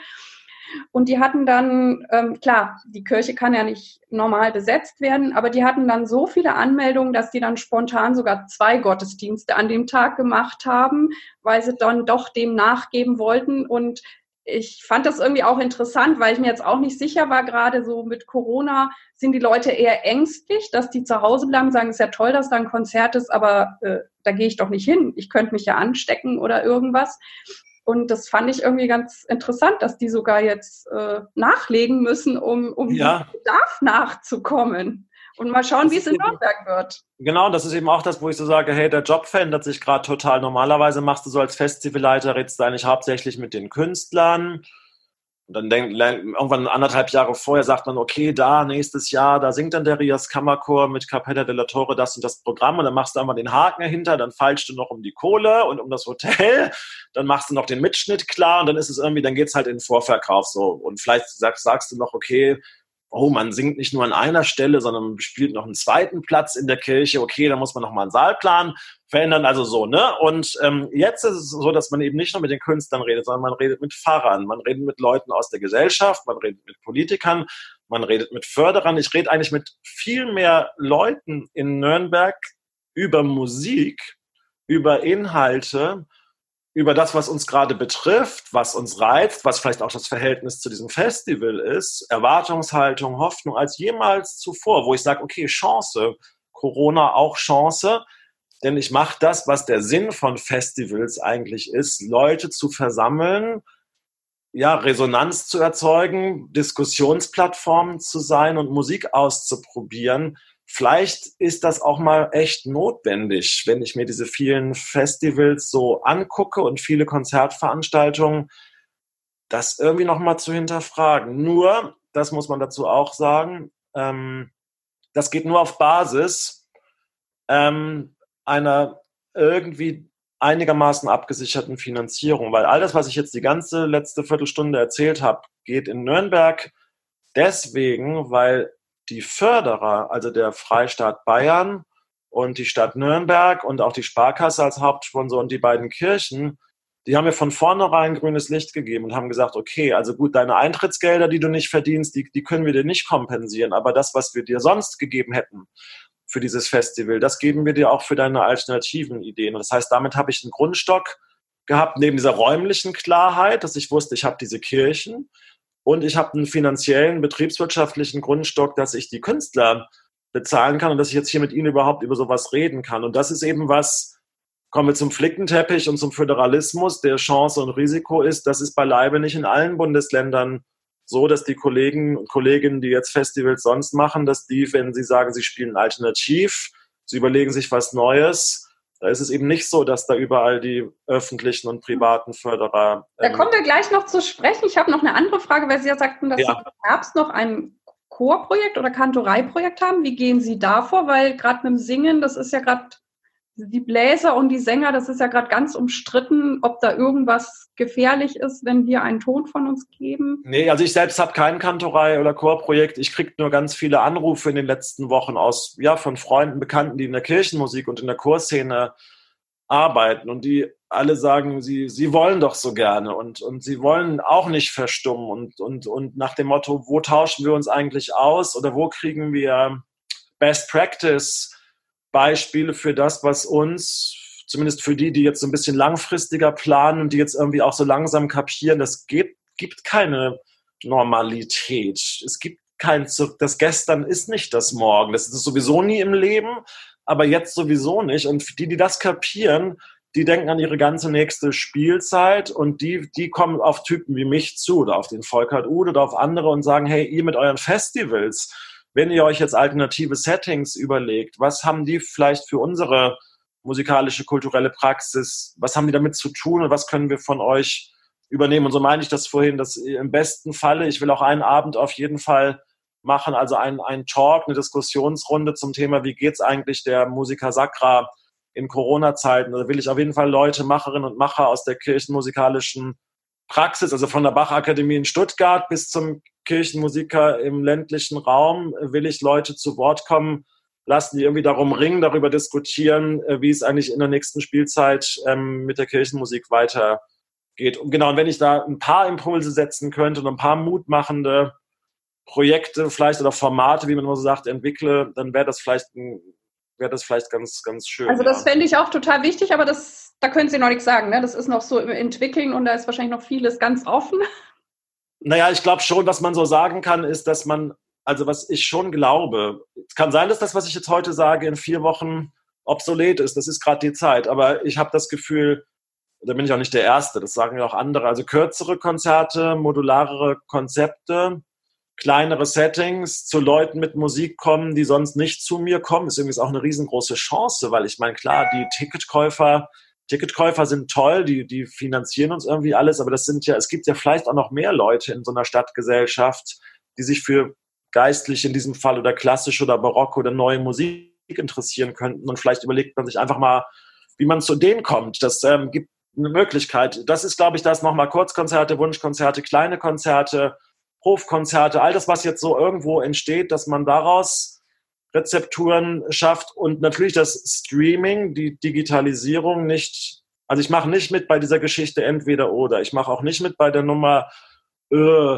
Und die hatten dann, ähm, klar, die Kirche kann ja nicht normal besetzt werden, aber die hatten dann so viele Anmeldungen, dass die dann spontan sogar zwei Gottesdienste an dem Tag gemacht haben, weil sie dann doch dem nachgeben wollten. Und ich fand das irgendwie auch interessant, weil ich mir jetzt auch nicht sicher war, gerade so mit Corona sind die Leute eher ängstlich, dass die zu Hause bleiben, sagen, es ist ja toll, dass da ein Konzert ist, aber äh, da gehe ich doch nicht hin. Ich könnte mich ja anstecken oder irgendwas. Und das fand ich irgendwie ganz interessant, dass die sogar jetzt äh, nachlegen müssen, um, um ja. Bedarf nachzukommen. Und mal schauen, wie es in Nürnberg wird. Genau, das ist eben auch das, wo ich so sage, hey, der Job verändert sich gerade total. Normalerweise machst du so als Festivalleiter, redest du eigentlich hauptsächlich mit den Künstlern und dann denkt, irgendwann anderthalb Jahre vorher sagt man, okay, da nächstes Jahr, da singt dann der Rias Kammerchor mit Capella della Torre das und das Programm und dann machst du einfach den Haken dahinter, dann feilst du noch um die Kohle und um das Hotel, dann machst du noch den Mitschnitt klar und dann ist es irgendwie, dann geht's halt in den Vorverkauf so. Und vielleicht sagst, sagst du noch, okay, oh, man singt nicht nur an einer Stelle, sondern man spielt noch einen zweiten Platz in der Kirche, okay, da muss man noch mal einen Saalplan verändern, also so, ne? Und ähm, jetzt ist es so, dass man eben nicht nur mit den Künstlern redet, sondern man redet mit Pfarrern, man redet mit Leuten aus der Gesellschaft, man redet mit Politikern, man redet mit Förderern. Ich rede eigentlich mit viel mehr Leuten in Nürnberg über Musik, über Inhalte, über das, was uns gerade betrifft, was uns reizt, was vielleicht auch das Verhältnis zu diesem Festival ist, Erwartungshaltung, Hoffnung als jemals zuvor, wo ich sage, okay, Chance, Corona auch Chance, denn ich mache das, was der Sinn von Festivals eigentlich ist, Leute zu versammeln, ja, Resonanz zu erzeugen, Diskussionsplattformen zu sein und Musik auszuprobieren, vielleicht ist das auch mal echt notwendig, wenn ich mir diese vielen Festivals so angucke und viele Konzertveranstaltungen, das irgendwie nochmal zu hinterfragen. Nur, das muss man dazu auch sagen, ähm, das geht nur auf Basis ähm, einer irgendwie einigermaßen abgesicherten Finanzierung, weil alles, was ich jetzt die ganze letzte Viertelstunde erzählt habe, geht in Nürnberg deswegen, weil die Förderer, also der Freistaat Bayern und die Stadt Nürnberg und auch die Sparkasse als Hauptsponsor und die beiden Kirchen, die haben mir von vornherein grünes Licht gegeben und haben gesagt, okay, also gut, deine Eintrittsgelder, die du nicht verdienst, die, die können wir dir nicht kompensieren, aber das, was wir dir sonst gegeben hätten für dieses Festival, das geben wir dir auch für deine alternativen Ideen. Das heißt, damit habe ich einen Grundstock gehabt, neben dieser räumlichen Klarheit, dass ich wusste, ich habe diese Kirchen, und ich habe einen finanziellen, betriebswirtschaftlichen Grundstock, dass ich die Künstler bezahlen kann und dass ich jetzt hier mit ihnen überhaupt über sowas reden kann. Und das ist eben was, kommen wir zum Flickenteppich und zum Föderalismus, der Chance und Risiko ist, das ist beileibe nicht in allen Bundesländern so, dass die Kollegen und Kolleginnen, die jetzt Festivals sonst machen, dass die, wenn sie sagen, sie spielen alternativ, sie überlegen sich was Neues, da ist es eben nicht so, dass da überall die öffentlichen und privaten Förderer. Ähm da kommen wir gleich noch zu sprechen. Ich habe noch eine andere Frage, weil Sie ja sagten, dass ja. Sie im Herbst noch ein Chorprojekt oder Kantoreiprojekt haben. Wie gehen Sie da vor? Weil gerade mit dem Singen, das ist ja gerade die Bläser und die Sänger, das ist ja gerade ganz umstritten, ob da irgendwas gefährlich ist, wenn wir einen Ton von uns geben. Nee, also ich selbst habe kein Kantorei- oder Chorprojekt. Ich kriege nur ganz viele Anrufe in den letzten Wochen aus, ja, von Freunden, Bekannten, die in der Kirchenmusik und in der Chorszene arbeiten und die alle sagen, sie, sie wollen doch so gerne und, und sie wollen auch nicht verstummen und, und, und nach dem Motto, wo tauschen wir uns eigentlich aus oder wo kriegen wir Best Practice Beispiele für das, was uns, zumindest für die, die jetzt so ein bisschen langfristiger planen und die jetzt irgendwie auch so langsam kapieren, das gibt, gibt keine Normalität. Es gibt kein Zurück. Das Gestern ist nicht das Morgen. Das ist sowieso nie im Leben, aber jetzt sowieso nicht. Und die, die das kapieren, die denken an ihre ganze nächste Spielzeit und die, die kommen auf Typen wie mich zu oder auf den Volkert Ude oder auf andere und sagen, hey, ihr mit euren Festivals, wenn ihr euch jetzt alternative Settings überlegt, was haben die vielleicht für unsere musikalische, kulturelle Praxis, was haben die damit zu tun und was können wir von euch übernehmen? Und so meine ich das vorhin, dass im besten Falle, ich will auch einen Abend auf jeden Fall machen, also ein, ein Talk, eine Diskussionsrunde zum Thema, wie geht's eigentlich der Musiker Sacra in Corona-Zeiten. Da will ich auf jeden Fall Leute, Macherinnen und Macher aus der kirchenmusikalischen Praxis, also von der Bachakademie in Stuttgart bis zum Kirchenmusiker im ländlichen Raum will ich Leute zu Wort kommen lassen, die irgendwie darum ringen, darüber diskutieren, äh, wie es eigentlich in der nächsten Spielzeit ähm, mit der Kirchenmusik weitergeht. Und genau, und wenn ich da ein paar Impulse setzen könnte und ein paar mutmachende Projekte vielleicht oder Formate, wie man immer so sagt, entwickle, dann wäre das vielleicht ein wäre das vielleicht ganz, ganz schön. Also das ja. fände ich auch total wichtig, aber das, da können Sie noch nichts sagen. Ne? Das ist noch so im Entwickeln und da ist wahrscheinlich noch vieles ganz offen. Naja, ich glaube schon, was man so sagen kann, ist, dass man, also was ich schon glaube, es kann sein, dass das, was ich jetzt heute sage, in vier Wochen obsolet ist. Das ist gerade die Zeit. Aber ich habe das Gefühl, da bin ich auch nicht der Erste, das sagen ja auch andere. Also kürzere Konzerte, modularere Konzepte, kleinere Settings, zu Leuten mit Musik kommen, die sonst nicht zu mir kommen, ist übrigens auch eine riesengroße Chance, weil ich meine, klar, die Ticketkäufer, Ticketkäufer sind toll, die, die finanzieren uns irgendwie alles, aber das sind ja, es gibt ja vielleicht auch noch mehr Leute in so einer Stadtgesellschaft, die sich für geistlich in diesem Fall oder klassisch oder barock oder neue Musik interessieren könnten und vielleicht überlegt man sich einfach mal, wie man zu denen kommt. Das ähm, gibt eine Möglichkeit. Das ist, glaube ich, das nochmal Kurzkonzerte, Wunschkonzerte, kleine Konzerte, Hofkonzerte, all das, was jetzt so irgendwo entsteht, dass man daraus Rezepturen schafft und natürlich das Streaming, die Digitalisierung nicht, also ich mache nicht mit bei dieser Geschichte entweder oder. Ich mache auch nicht mit bei der Nummer äh,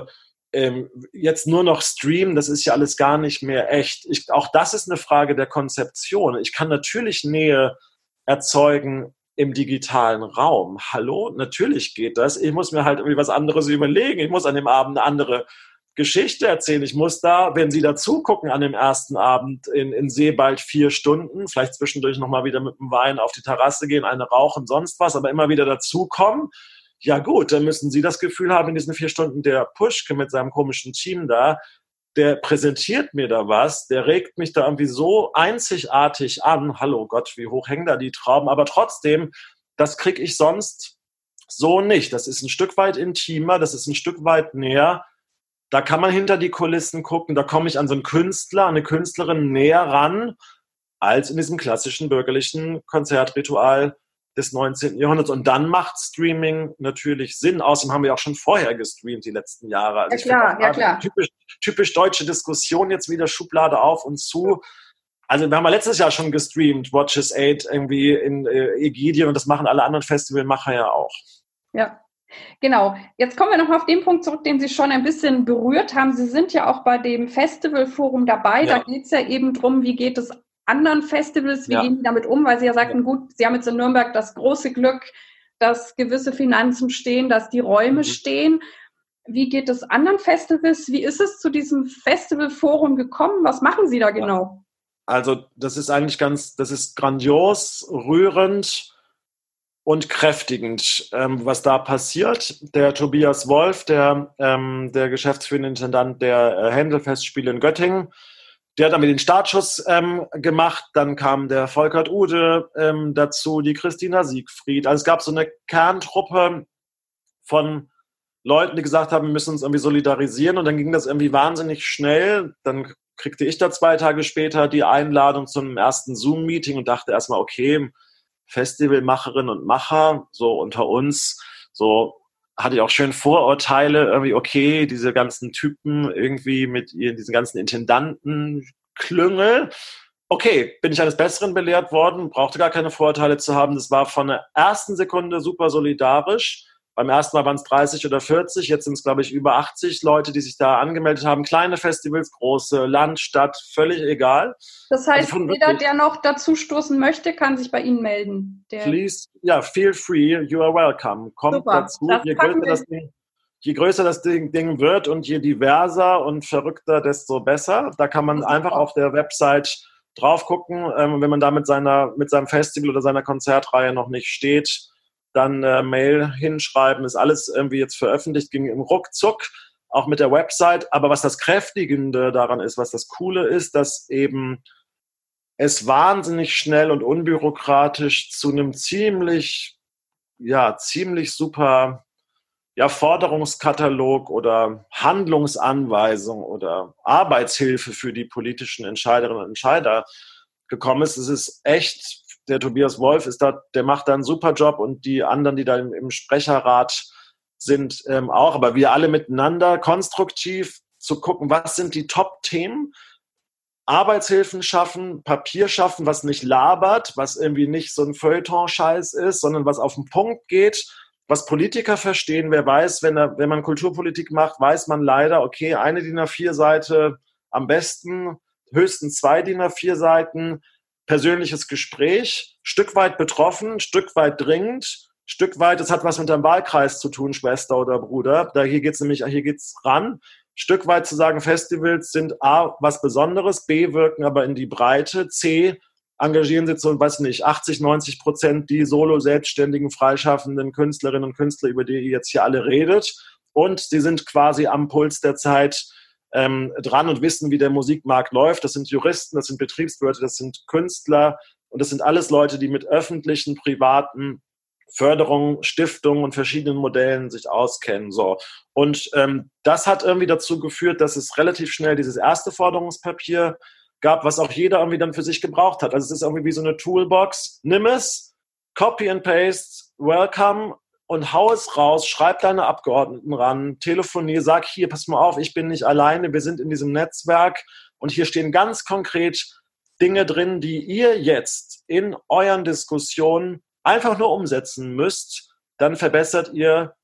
ähm, jetzt nur noch streamen, das ist ja alles gar nicht mehr echt. Ich, auch das ist eine Frage der Konzeption. Ich kann natürlich Nähe erzeugen im digitalen Raum. Hallo, natürlich geht das. Ich muss mir halt irgendwie was anderes überlegen. Ich muss an dem Abend eine andere Geschichte erzählen. Ich muss da, wenn Sie dazu gucken an dem ersten Abend in, in Seebald vier Stunden, vielleicht zwischendurch nochmal wieder mit dem Wein auf die Terrasse gehen, eine rauchen, sonst was, aber immer wieder dazukommen. Ja gut, dann müssen Sie das Gefühl haben, in diesen vier Stunden der Puschke mit seinem komischen Team da, der präsentiert mir da was, der regt mich da irgendwie so einzigartig an. Hallo Gott, wie hoch hängen da die Trauben? Aber trotzdem, das kriege ich sonst so nicht. Das ist ein Stück weit intimer, das ist ein Stück weit näher da kann man hinter die Kulissen gucken, da komme ich an so einen Künstler, eine Künstlerin näher ran, als in diesem klassischen bürgerlichen Konzertritual des 19. Jahrhunderts. Und dann macht Streaming natürlich Sinn. Außerdem haben wir auch schon vorher gestreamt die letzten Jahre. Also ja, klar, ja, klar. Typisch, typisch deutsche Diskussion jetzt wieder Schublade auf und zu. Also wir haben ja letztes Jahr schon gestreamt, Watches 8 irgendwie in äh, Ägidien und das machen alle anderen Festivalmacher ja auch. Ja, Genau. Jetzt kommen wir noch auf den Punkt zurück, den Sie schon ein bisschen berührt haben. Sie sind ja auch bei dem Festivalforum dabei. Ja. Da geht es ja eben darum, wie geht es anderen Festivals, wie ja. gehen die damit um, weil Sie ja sagten, ja. gut, Sie haben jetzt in Nürnberg das große Glück, dass gewisse Finanzen stehen, dass die Räume mhm. stehen. Wie geht es anderen Festivals? Wie ist es zu diesem Festivalforum gekommen? Was machen Sie da genau? Also, das ist eigentlich ganz, das ist grandios, rührend und kräftigend, ähm, was da passiert. Der Tobias Wolf, der, ähm, der geschäftsführende Intendant der äh, Händelfestspiele in Göttingen, der hat damit den Startschuss ähm, gemacht. Dann kam der Volkert Ude ähm, dazu, die Christina Siegfried. Also es gab so eine Kerntruppe von Leuten, die gesagt haben, wir müssen uns irgendwie solidarisieren. Und dann ging das irgendwie wahnsinnig schnell. Dann kriegte ich da zwei Tage später die Einladung zum ersten Zoom-Meeting und dachte erstmal, okay, Festivalmacherinnen und Macher, so unter uns, so hatte ich auch schön Vorurteile, irgendwie, okay, diese ganzen Typen irgendwie mit ihren, diesen ganzen Intendanten, Klüngel. Okay, bin ich eines Besseren belehrt worden, brauchte gar keine Vorurteile zu haben. Das war von der ersten Sekunde super solidarisch. Beim ersten Mal waren es 30 oder 40, jetzt sind es, glaube ich, über 80 Leute, die sich da angemeldet haben. Kleine Festivals, große, Land, Stadt, völlig egal. Das heißt, also jeder, der noch dazu stoßen möchte, kann sich bei Ihnen melden. please, ja, feel free, you are welcome. Kommt Super. dazu. Je größer, das Ding, je größer, das Ding, wird und je diverser und verrückter, desto besser. Da kann man einfach auf der Website drauf gucken. Ähm, wenn man da mit, seiner, mit seinem Festival oder seiner Konzertreihe noch nicht steht, dann äh, Mail hinschreiben, ist alles irgendwie jetzt veröffentlicht, ging im Ruckzuck, auch mit der Website. Aber was das Kräftigende daran ist, was das Coole ist, dass eben es wahnsinnig schnell und unbürokratisch zu einem ziemlich, ja, ziemlich super ja, Forderungskatalog oder Handlungsanweisung oder Arbeitshilfe für die politischen Entscheiderinnen und Entscheider gekommen ist. Es ist echt der Tobias Wolf ist da, der macht da einen super Job und die anderen, die da im, im Sprecherrat sind, ähm, auch. Aber wir alle miteinander konstruktiv zu gucken, was sind die Top-Themen, Arbeitshilfen schaffen, Papier schaffen, was nicht labert, was irgendwie nicht so ein Feuilleton-Scheiß ist, sondern was auf den Punkt geht, was Politiker verstehen. Wer weiß, wenn, er, wenn man Kulturpolitik macht, weiß man leider, okay, eine DIN A4-Seite am besten, höchstens zwei DIN A4-Seiten, persönliches Gespräch, Stück weit betroffen, Stück weit dringend, Stück weit, das hat was mit deinem Wahlkreis zu tun, Schwester oder Bruder. Da hier geht's nämlich, hier geht's ran. Stück weit zu sagen, Festivals sind A, was Besonderes, B, wirken aber in die Breite, C, engagieren sich so, weiß nicht, 80, 90 Prozent die solo selbstständigen, freischaffenden Künstlerinnen und Künstler, über die ihr jetzt hier alle redet. Und sie sind quasi am Puls der Zeit, ähm, dran und wissen, wie der Musikmarkt läuft. Das sind Juristen, das sind Betriebswirte, das sind Künstler und das sind alles Leute, die mit öffentlichen, privaten Förderungen, Stiftungen und verschiedenen Modellen sich auskennen. So. Und ähm, das hat irgendwie dazu geführt, dass es relativ schnell dieses erste Forderungspapier gab, was auch jeder irgendwie dann für sich gebraucht hat. Also es ist irgendwie wie so eine Toolbox. Nimm es, copy and paste, welcome und hau es raus, schreib deine Abgeordneten ran, telefonier, sag hier, pass mal auf, ich bin nicht alleine, wir sind in diesem Netzwerk und hier stehen ganz konkret Dinge drin, die ihr jetzt in euren Diskussionen einfach nur umsetzen müsst, dann verbessert ihr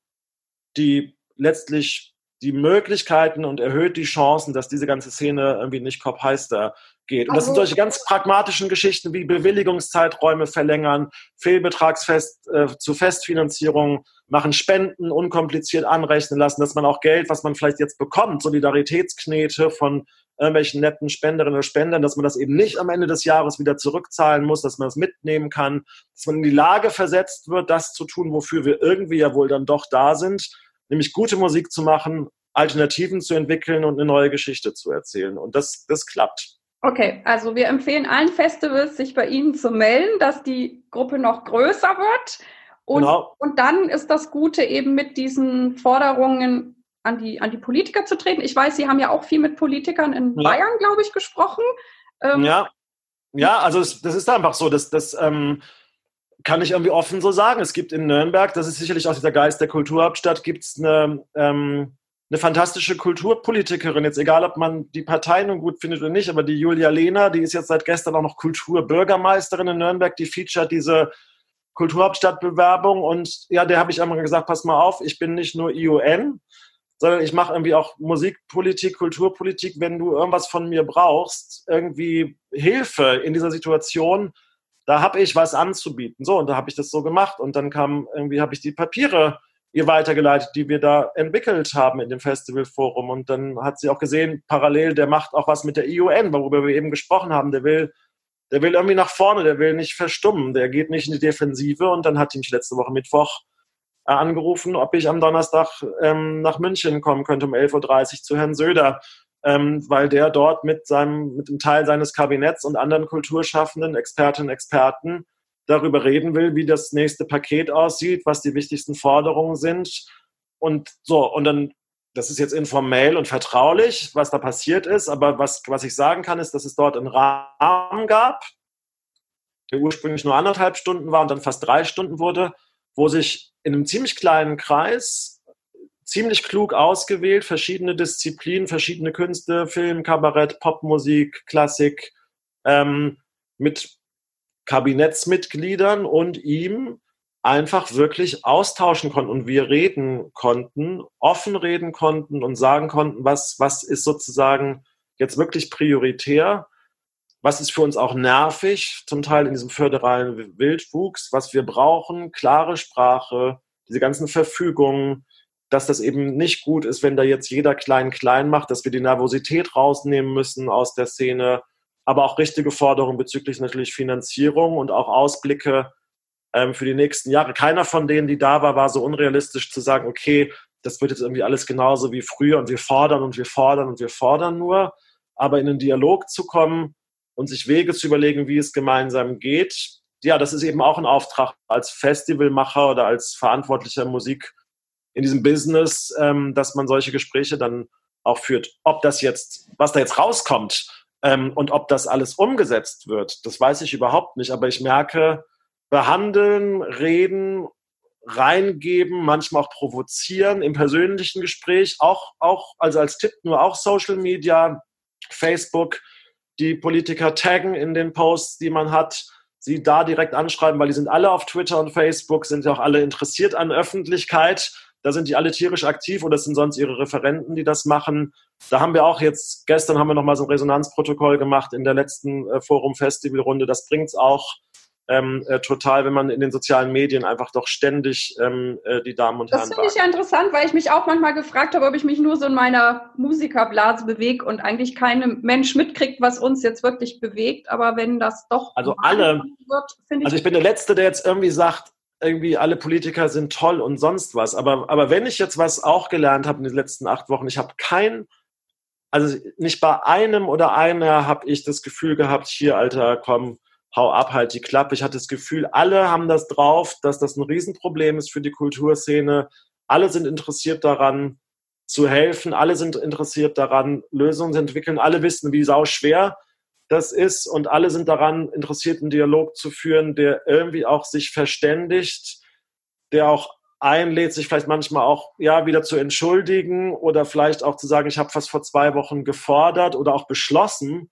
die letztlich die Möglichkeiten und erhöht die Chancen, dass diese ganze Szene irgendwie nicht kopfheister geht. Und das sind solche ganz pragmatischen Geschichten wie Bewilligungszeiträume verlängern, Fehlbetragsfest äh, zu Festfinanzierung machen, Spenden unkompliziert anrechnen lassen, dass man auch Geld, was man vielleicht jetzt bekommt, Solidaritätsknete von irgendwelchen netten Spenderinnen und Spendern, dass man das eben nicht am Ende des Jahres wieder zurückzahlen muss, dass man das mitnehmen kann, dass man in die Lage versetzt wird, das zu tun, wofür wir irgendwie ja wohl dann doch da sind nämlich gute Musik zu machen, Alternativen zu entwickeln und eine neue Geschichte zu erzählen. Und das, das klappt. Okay, also wir empfehlen allen Festivals, sich bei Ihnen zu melden, dass die Gruppe noch größer wird. Und, genau. und dann ist das Gute eben mit diesen Forderungen an die, an die Politiker zu treten. Ich weiß, Sie haben ja auch viel mit Politikern in ja. Bayern, glaube ich, gesprochen. Ähm, ja. ja, also es, das ist einfach so, dass das ähm, kann ich irgendwie offen so sagen. Es gibt in Nürnberg, das ist sicherlich auch dieser Geist der Kulturhauptstadt, gibt es eine, ähm, eine fantastische Kulturpolitikerin. Jetzt egal, ob man die Partei nun gut findet oder nicht, aber die Julia Lehner, die ist jetzt seit gestern auch noch Kulturbürgermeisterin in Nürnberg, die featuret diese Kulturhauptstadtbewerbung und ja, der habe ich einmal gesagt, pass mal auf, ich bin nicht nur IUN, sondern ich mache irgendwie auch Musikpolitik, Kulturpolitik, wenn du irgendwas von mir brauchst, irgendwie Hilfe in dieser Situation, da habe ich was anzubieten. So, und da habe ich das so gemacht. Und dann kam irgendwie, habe ich die Papiere ihr weitergeleitet, die wir da entwickelt haben in dem Festivalforum. Und dann hat sie auch gesehen, parallel, der macht auch was mit der IUN, worüber wir eben gesprochen haben. Der will der will irgendwie nach vorne, der will nicht verstummen, der geht nicht in die Defensive. Und dann hat ihn letzte Woche Mittwoch äh, angerufen, ob ich am Donnerstag ähm, nach München kommen könnte um 11.30 Uhr zu Herrn Söder, ähm, weil der dort mit seinem, mit dem Teil seines Kabinetts und anderen Kulturschaffenden, Expertinnen Experten darüber reden will, wie das nächste Paket aussieht, was die wichtigsten Forderungen sind. Und so, und dann, das ist jetzt informell und vertraulich, was da passiert ist, aber was, was ich sagen kann, ist, dass es dort einen Rahmen gab, der ursprünglich nur anderthalb Stunden war und dann fast drei Stunden wurde, wo sich in einem ziemlich kleinen Kreis ziemlich klug ausgewählt, verschiedene Disziplinen, verschiedene Künste, Film, Kabarett, Popmusik, Klassik, ähm, mit Kabinettsmitgliedern und ihm einfach wirklich austauschen konnten und wir reden konnten, offen reden konnten und sagen konnten, was, was ist sozusagen jetzt wirklich prioritär, was ist für uns auch nervig, zum Teil in diesem föderalen Wildwuchs, was wir brauchen, klare Sprache, diese ganzen Verfügungen, dass das eben nicht gut ist, wenn da jetzt jeder klein klein macht, dass wir die Nervosität rausnehmen müssen aus der Szene, aber auch richtige Forderungen bezüglich natürlich Finanzierung und auch Ausblicke ähm, für die nächsten Jahre. Keiner von denen, die da war, war so unrealistisch zu sagen, okay, das wird jetzt irgendwie alles genauso wie früher und wir fordern und wir fordern und wir fordern nur. Aber in den Dialog zu kommen und sich Wege zu überlegen, wie es gemeinsam geht, ja, das ist eben auch ein Auftrag als Festivalmacher oder als verantwortlicher Musik in diesem Business, ähm, dass man solche Gespräche dann auch führt. Ob das jetzt, was da jetzt rauskommt, ähm, und ob das alles umgesetzt wird, das weiß ich überhaupt nicht. Aber ich merke, behandeln, reden, reingeben, manchmal auch provozieren im persönlichen Gespräch, auch, auch, also als Tipp nur auch Social Media, Facebook, die Politiker taggen in den Posts, die man hat, sie da direkt anschreiben, weil die sind alle auf Twitter und Facebook, sind ja auch alle interessiert an Öffentlichkeit da sind die alle tierisch aktiv oder das sind sonst ihre Referenten, die das machen. Da haben wir auch jetzt, gestern haben wir nochmal so ein Resonanzprotokoll gemacht in der letzten äh, Forum-Festival-Runde. Das bringt's auch ähm, äh, total, wenn man in den sozialen Medien einfach doch ständig ähm, äh, die Damen und das Herren. Das finde ich ja interessant, weil ich mich auch manchmal gefragt habe, ob ich mich nur so in meiner Musikerblase bewege und eigentlich kein Mensch mitkriegt, was uns jetzt wirklich bewegt. Aber wenn das doch also alle, wird, finde ich. Also ich bin der Letzte, der jetzt irgendwie sagt, irgendwie alle Politiker sind toll und sonst was. Aber, aber wenn ich jetzt was auch gelernt habe in den letzten acht Wochen, ich habe kein, also nicht bei einem oder einer habe ich das Gefühl gehabt, hier, Alter, komm, hau ab, halt die Klappe. Ich hatte das Gefühl, alle haben das drauf, dass das ein Riesenproblem ist für die Kulturszene. Alle sind interessiert daran, zu helfen. Alle sind interessiert daran, Lösungen zu entwickeln. Alle wissen, wie sau schwer das ist und alle sind daran interessiert, einen Dialog zu führen, der irgendwie auch sich verständigt, der auch einlädt, sich vielleicht manchmal auch ja wieder zu entschuldigen oder vielleicht auch zu sagen, ich habe fast vor zwei Wochen gefordert oder auch beschlossen,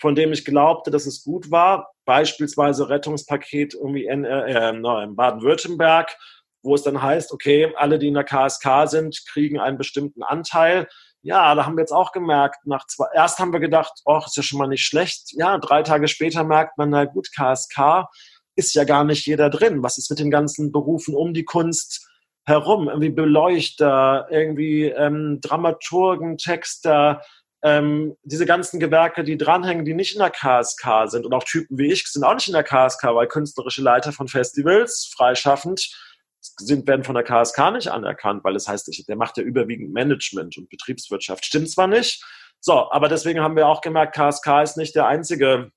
von dem ich glaubte, dass es gut war, beispielsweise Rettungspaket irgendwie in, äh, in Baden-Württemberg, wo es dann heißt, okay, alle, die in der KSK sind, kriegen einen bestimmten Anteil ja, da haben wir jetzt auch gemerkt, nach zwei, erst haben wir gedacht, oh, ist ja schon mal nicht schlecht. Ja, drei Tage später merkt man, na gut, KSK ist ja gar nicht jeder drin. Was ist mit den ganzen Berufen um die Kunst herum? Irgendwie Beleuchter, irgendwie ähm, Dramaturgen, Texter, ähm, diese ganzen Gewerke, die dranhängen, die nicht in der KSK sind und auch Typen wie ich sind auch nicht in der KSK, weil künstlerische Leiter von Festivals, freischaffend, sind, werden von der KSK nicht anerkannt, weil es heißt, der macht ja überwiegend Management und Betriebswirtschaft. Stimmt zwar nicht, so, aber deswegen haben wir auch gemerkt, KSK ist nicht der einzige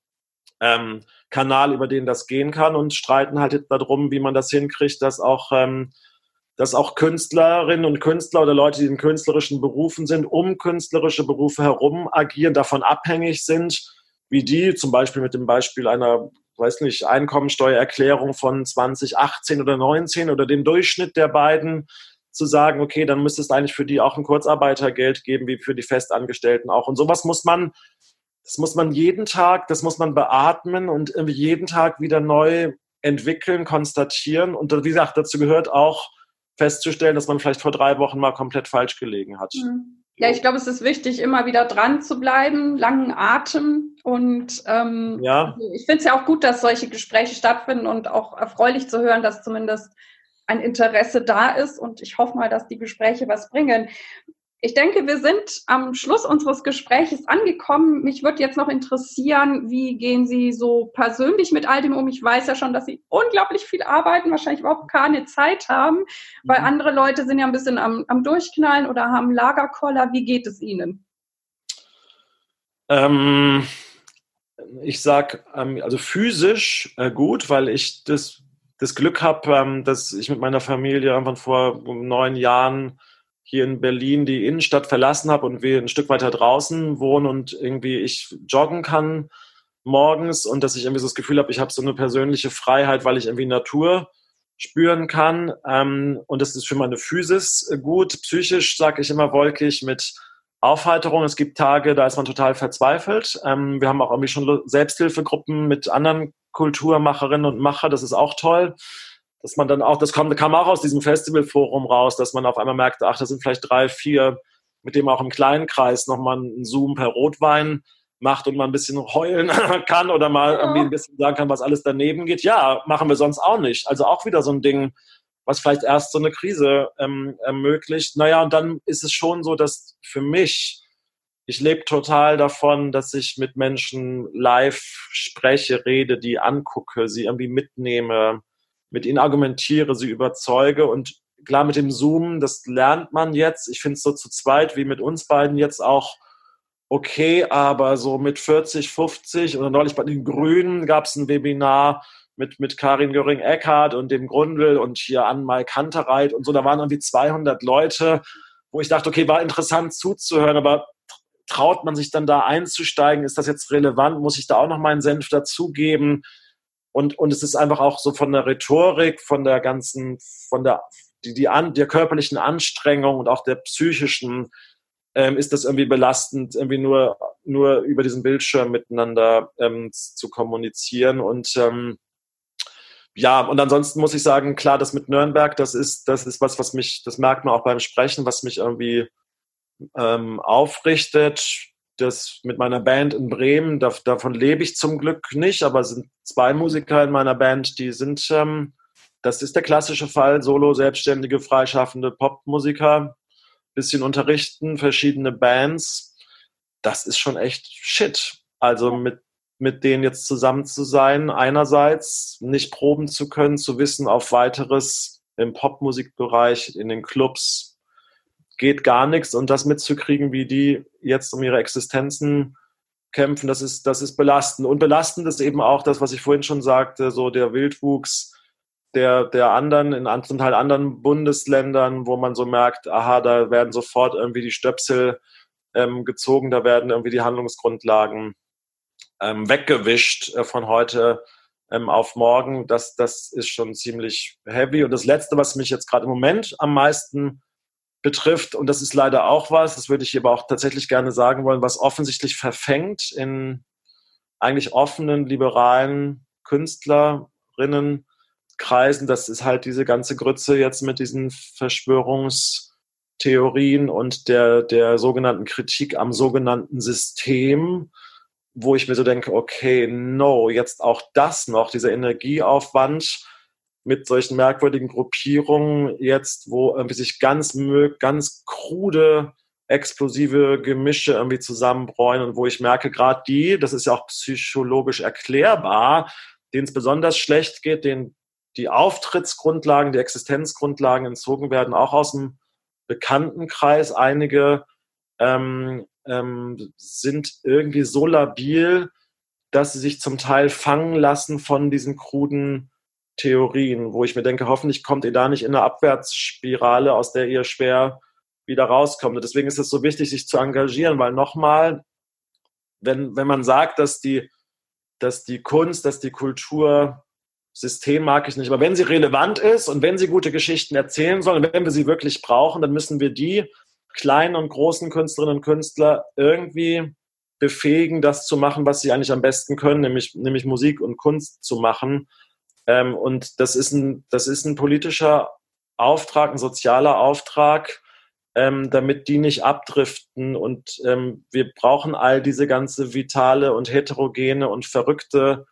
ähm, Kanal, über den das gehen kann und streiten halt jetzt darum, wie man das hinkriegt, dass auch, ähm, dass auch Künstlerinnen und Künstler oder Leute, die in künstlerischen Berufen sind, um künstlerische Berufe herum agieren, davon abhängig sind, wie die, zum Beispiel mit dem Beispiel einer weiß nicht, Einkommensteuererklärung von 2018 oder 19 oder dem Durchschnitt der beiden zu sagen, okay, dann müsste es eigentlich für die auch ein Kurzarbeitergeld geben, wie für die Festangestellten auch. Und sowas muss man, das muss man jeden Tag, das muss man beatmen und jeden Tag wieder neu entwickeln, konstatieren. Und wie gesagt, dazu gehört auch festzustellen, dass man vielleicht vor drei Wochen mal komplett falsch gelegen hat. Mhm. Ja, ich glaube, es ist wichtig, immer wieder dran zu bleiben, langen Atem. Und ähm, ja. Also ich finde es ja auch gut, dass solche Gespräche stattfinden und auch erfreulich zu hören, dass zumindest ein Interesse da ist. Und ich hoffe mal, dass die Gespräche was bringen. Ich denke, wir sind am Schluss unseres Gesprächs angekommen. Mich würde jetzt noch interessieren, wie gehen Sie so persönlich mit all dem um? Ich weiß ja schon, dass Sie unglaublich viel arbeiten, wahrscheinlich überhaupt keine Zeit haben, weil mhm. andere Leute sind ja ein bisschen am, am Durchknallen oder haben Lagerkoller. Wie geht es Ihnen? Ähm, ich sag, ähm, also physisch äh, gut, weil ich das, das Glück habe, ähm, dass ich mit meiner Familie irgendwann vor neun Jahren hier in Berlin die Innenstadt verlassen habe und wir ein Stück weiter draußen wohnen und irgendwie ich joggen kann morgens und dass ich irgendwie so das Gefühl habe, ich habe so eine persönliche Freiheit, weil ich irgendwie Natur spüren kann. Ähm, und das ist für meine Physis gut. Psychisch sage ich immer wolkig mit Aufheiterung. Es gibt Tage, da ist man total verzweifelt. Ähm, wir haben auch irgendwie schon Selbsthilfegruppen mit anderen Kulturmacherinnen und Macher. Das ist auch toll dass man dann auch, das kam, kam auch aus diesem Festivalforum raus, dass man auf einmal merkt, ach, da sind vielleicht drei, vier, mit dem auch im kleinen Kreis nochmal einen Zoom per Rotwein macht und man ein bisschen heulen kann oder mal ja. irgendwie ein bisschen sagen kann, was alles daneben geht. Ja, machen wir sonst auch nicht. Also auch wieder so ein Ding, was vielleicht erst so eine Krise ähm, ermöglicht. Naja, und dann ist es schon so, dass für mich, ich lebe total davon, dass ich mit Menschen live spreche, rede, die angucke, sie irgendwie mitnehme, mit ihnen argumentiere, sie überzeuge und klar mit dem Zoom, das lernt man jetzt. Ich finde es so zu zweit wie mit uns beiden jetzt auch okay, aber so mit 40, 50 oder neulich bei den Grünen gab es ein Webinar mit, mit Karin Göring-Eckardt und dem Grundl und hier Anmal Kantereit und so. Da waren irgendwie 200 Leute, wo ich dachte, okay, war interessant zuzuhören, aber traut man sich dann da einzusteigen? Ist das jetzt relevant? Muss ich da auch noch meinen Senf dazugeben? Und, und es ist einfach auch so von der Rhetorik, von der ganzen, von der, die, die an, der körperlichen Anstrengung und auch der psychischen, ähm, ist das irgendwie belastend, irgendwie nur, nur über diesen Bildschirm miteinander ähm, zu kommunizieren. Und ähm, ja, und ansonsten muss ich sagen, klar, das mit Nürnberg, das ist, das ist was, was mich, das merkt man auch beim Sprechen, was mich irgendwie ähm, aufrichtet das mit meiner Band in Bremen, da, davon lebe ich zum Glück nicht, aber es sind zwei Musiker in meiner Band, die sind, ähm, das ist der klassische Fall, Solo, selbstständige, freischaffende Popmusiker, bisschen unterrichten, verschiedene Bands. Das ist schon echt shit. Also mit, mit denen jetzt zusammen zu sein, einerseits nicht proben zu können, zu wissen, auf weiteres im Popmusikbereich, in den Clubs, geht gar nichts und das mitzukriegen, wie die jetzt um ihre Existenzen kämpfen, das ist, das ist belastend. Und belastend ist eben auch das, was ich vorhin schon sagte, so der Wildwuchs der, der anderen, in zum Teil anderen Bundesländern, wo man so merkt, aha, da werden sofort irgendwie die Stöpsel ähm, gezogen, da werden irgendwie die Handlungsgrundlagen ähm, weggewischt äh, von heute ähm, auf morgen. Das, das ist schon ziemlich heavy. Und das Letzte, was mich jetzt gerade im Moment am meisten betrifft, und das ist leider auch was, das würde ich aber auch tatsächlich gerne sagen wollen, was offensichtlich verfängt in eigentlich offenen, liberalen Künstlerinnenkreisen, das ist halt diese ganze Grütze jetzt mit diesen Verschwörungstheorien und der, der sogenannten Kritik am sogenannten System, wo ich mir so denke, okay, no, jetzt auch das noch, dieser Energieaufwand, mit solchen merkwürdigen Gruppierungen jetzt, wo irgendwie sich ganz, ganz krude, explosive Gemische irgendwie zusammenbräuen und wo ich merke, gerade die, das ist ja auch psychologisch erklärbar, denen es besonders schlecht geht, denen die Auftrittsgrundlagen, die Existenzgrundlagen entzogen werden, auch aus dem Bekanntenkreis. Einige ähm, ähm, sind irgendwie so labil, dass sie sich zum Teil fangen lassen von diesen kruden Theorien, wo ich mir denke, hoffentlich kommt ihr da nicht in eine Abwärtsspirale, aus der ihr schwer wieder rauskommt. Und deswegen ist es so wichtig, sich zu engagieren, weil nochmal, wenn, wenn man sagt, dass die, dass die Kunst, dass die Kultur, System mag ich nicht, aber wenn sie relevant ist und wenn sie gute Geschichten erzählen soll und wenn wir sie wirklich brauchen, dann müssen wir die kleinen und großen Künstlerinnen und Künstler irgendwie befähigen, das zu machen, was sie eigentlich am besten können, nämlich, nämlich Musik und Kunst zu machen. Ähm, und das ist, ein, das ist ein politischer Auftrag, ein sozialer Auftrag, ähm, damit die nicht abdriften. Und ähm, wir brauchen all diese ganze vitale und heterogene und verrückte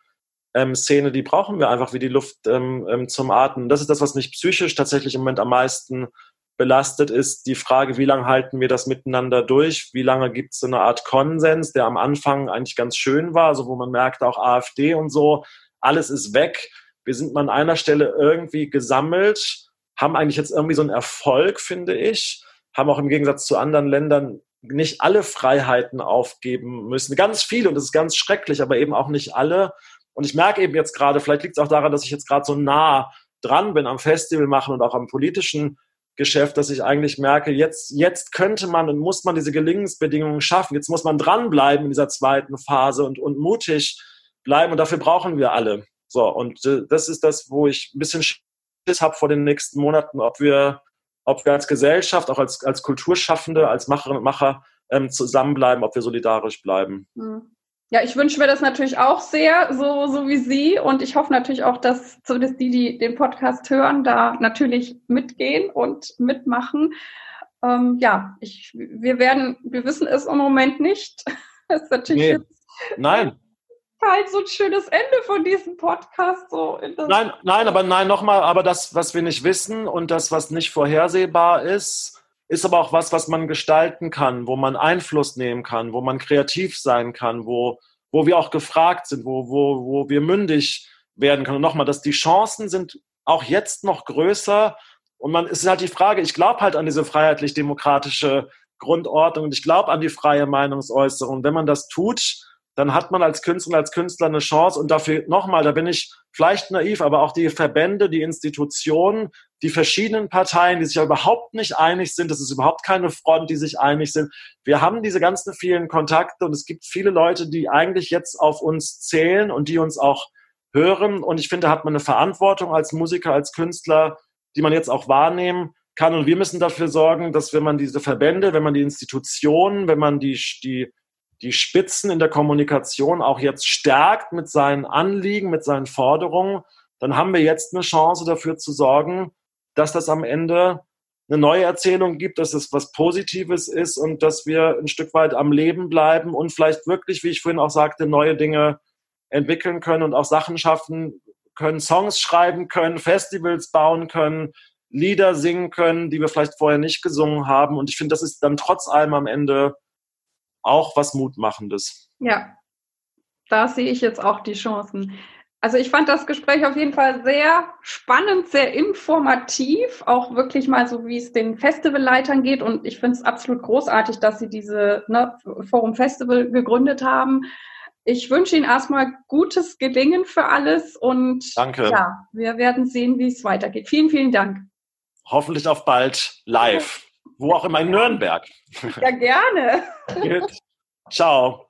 ähm, Szene, die brauchen wir einfach wie die Luft ähm, ähm, zum Atmen. Das ist das, was mich psychisch tatsächlich im Moment am meisten belastet, ist die Frage, wie lange halten wir das miteinander durch? Wie lange gibt es so eine Art Konsens, der am Anfang eigentlich ganz schön war, also wo man merkt, auch AfD und so, alles ist weg. Wir sind mal an einer Stelle irgendwie gesammelt, haben eigentlich jetzt irgendwie so einen Erfolg, finde ich, haben auch im Gegensatz zu anderen Ländern nicht alle Freiheiten aufgeben müssen. Ganz viele und das ist ganz schrecklich, aber eben auch nicht alle. Und ich merke eben jetzt gerade, vielleicht liegt es auch daran, dass ich jetzt gerade so nah dran bin am Festival machen und auch am politischen Geschäft, dass ich eigentlich merke, jetzt, jetzt könnte man und muss man diese Gelingensbedingungen schaffen. Jetzt muss man dranbleiben in dieser zweiten Phase und, und mutig bleiben. Und dafür brauchen wir alle. So, und äh, das ist das, wo ich ein bisschen Schiss habe vor den nächsten Monaten, ob wir, ob wir als Gesellschaft, auch als, als Kulturschaffende, als Macherinnen und Macher ähm, zusammenbleiben, ob wir solidarisch bleiben. Mhm. Ja, ich wünsche mir das natürlich auch sehr, so, so wie Sie. Und ich hoffe natürlich auch, dass zumindest die, die den Podcast hören, da natürlich mitgehen und mitmachen. Ähm, ja, ich, wir werden, wir wissen es im Moment nicht. Das ist natürlich nee. Nein. Kein so ein schönes Ende von diesem Podcast. So nein, nein, aber nein, nochmal, aber das, was wir nicht wissen und das, was nicht vorhersehbar ist, ist aber auch was, was man gestalten kann, wo man Einfluss nehmen kann, wo man kreativ sein kann, wo, wo wir auch gefragt sind, wo, wo, wo wir mündig werden können. Und nochmal, dass die Chancen sind auch jetzt noch größer. Und man es ist halt die Frage, ich glaube halt an diese freiheitlich-demokratische Grundordnung und ich glaube an die freie Meinungsäußerung. Wenn man das tut, dann hat man als Künstler, als Künstler eine Chance. Und dafür nochmal, da bin ich vielleicht naiv, aber auch die Verbände, die Institutionen, die verschiedenen Parteien, die sich ja überhaupt nicht einig sind, das ist überhaupt keine Front, die sich einig sind. Wir haben diese ganzen vielen Kontakte und es gibt viele Leute, die eigentlich jetzt auf uns zählen und die uns auch hören. Und ich finde, da hat man eine Verantwortung als Musiker, als Künstler, die man jetzt auch wahrnehmen kann. Und wir müssen dafür sorgen, dass wenn man diese Verbände, wenn man die Institutionen, wenn man die, die die Spitzen in der Kommunikation auch jetzt stärkt mit seinen Anliegen, mit seinen Forderungen, dann haben wir jetzt eine Chance dafür zu sorgen, dass das am Ende eine neue Erzählung gibt, dass es was Positives ist und dass wir ein Stück weit am Leben bleiben und vielleicht wirklich, wie ich vorhin auch sagte, neue Dinge entwickeln können und auch Sachen schaffen können, Songs schreiben können, Festivals bauen können, Lieder singen können, die wir vielleicht vorher nicht gesungen haben. Und ich finde, das ist dann trotz allem am Ende auch was Mutmachendes. Ja, da sehe ich jetzt auch die Chancen. Also ich fand das Gespräch auf jeden Fall sehr spannend, sehr informativ, auch wirklich mal so, wie es den Festivalleitern geht. Und ich finde es absolut großartig, dass Sie diese ne, Forum Festival gegründet haben. Ich wünsche Ihnen erstmal gutes Gelingen für alles und Danke. ja, wir werden sehen, wie es weitergeht. Vielen, vielen Dank. Hoffentlich auf bald live. Wo auch immer in Nürnberg. Ja, gerne. Ciao.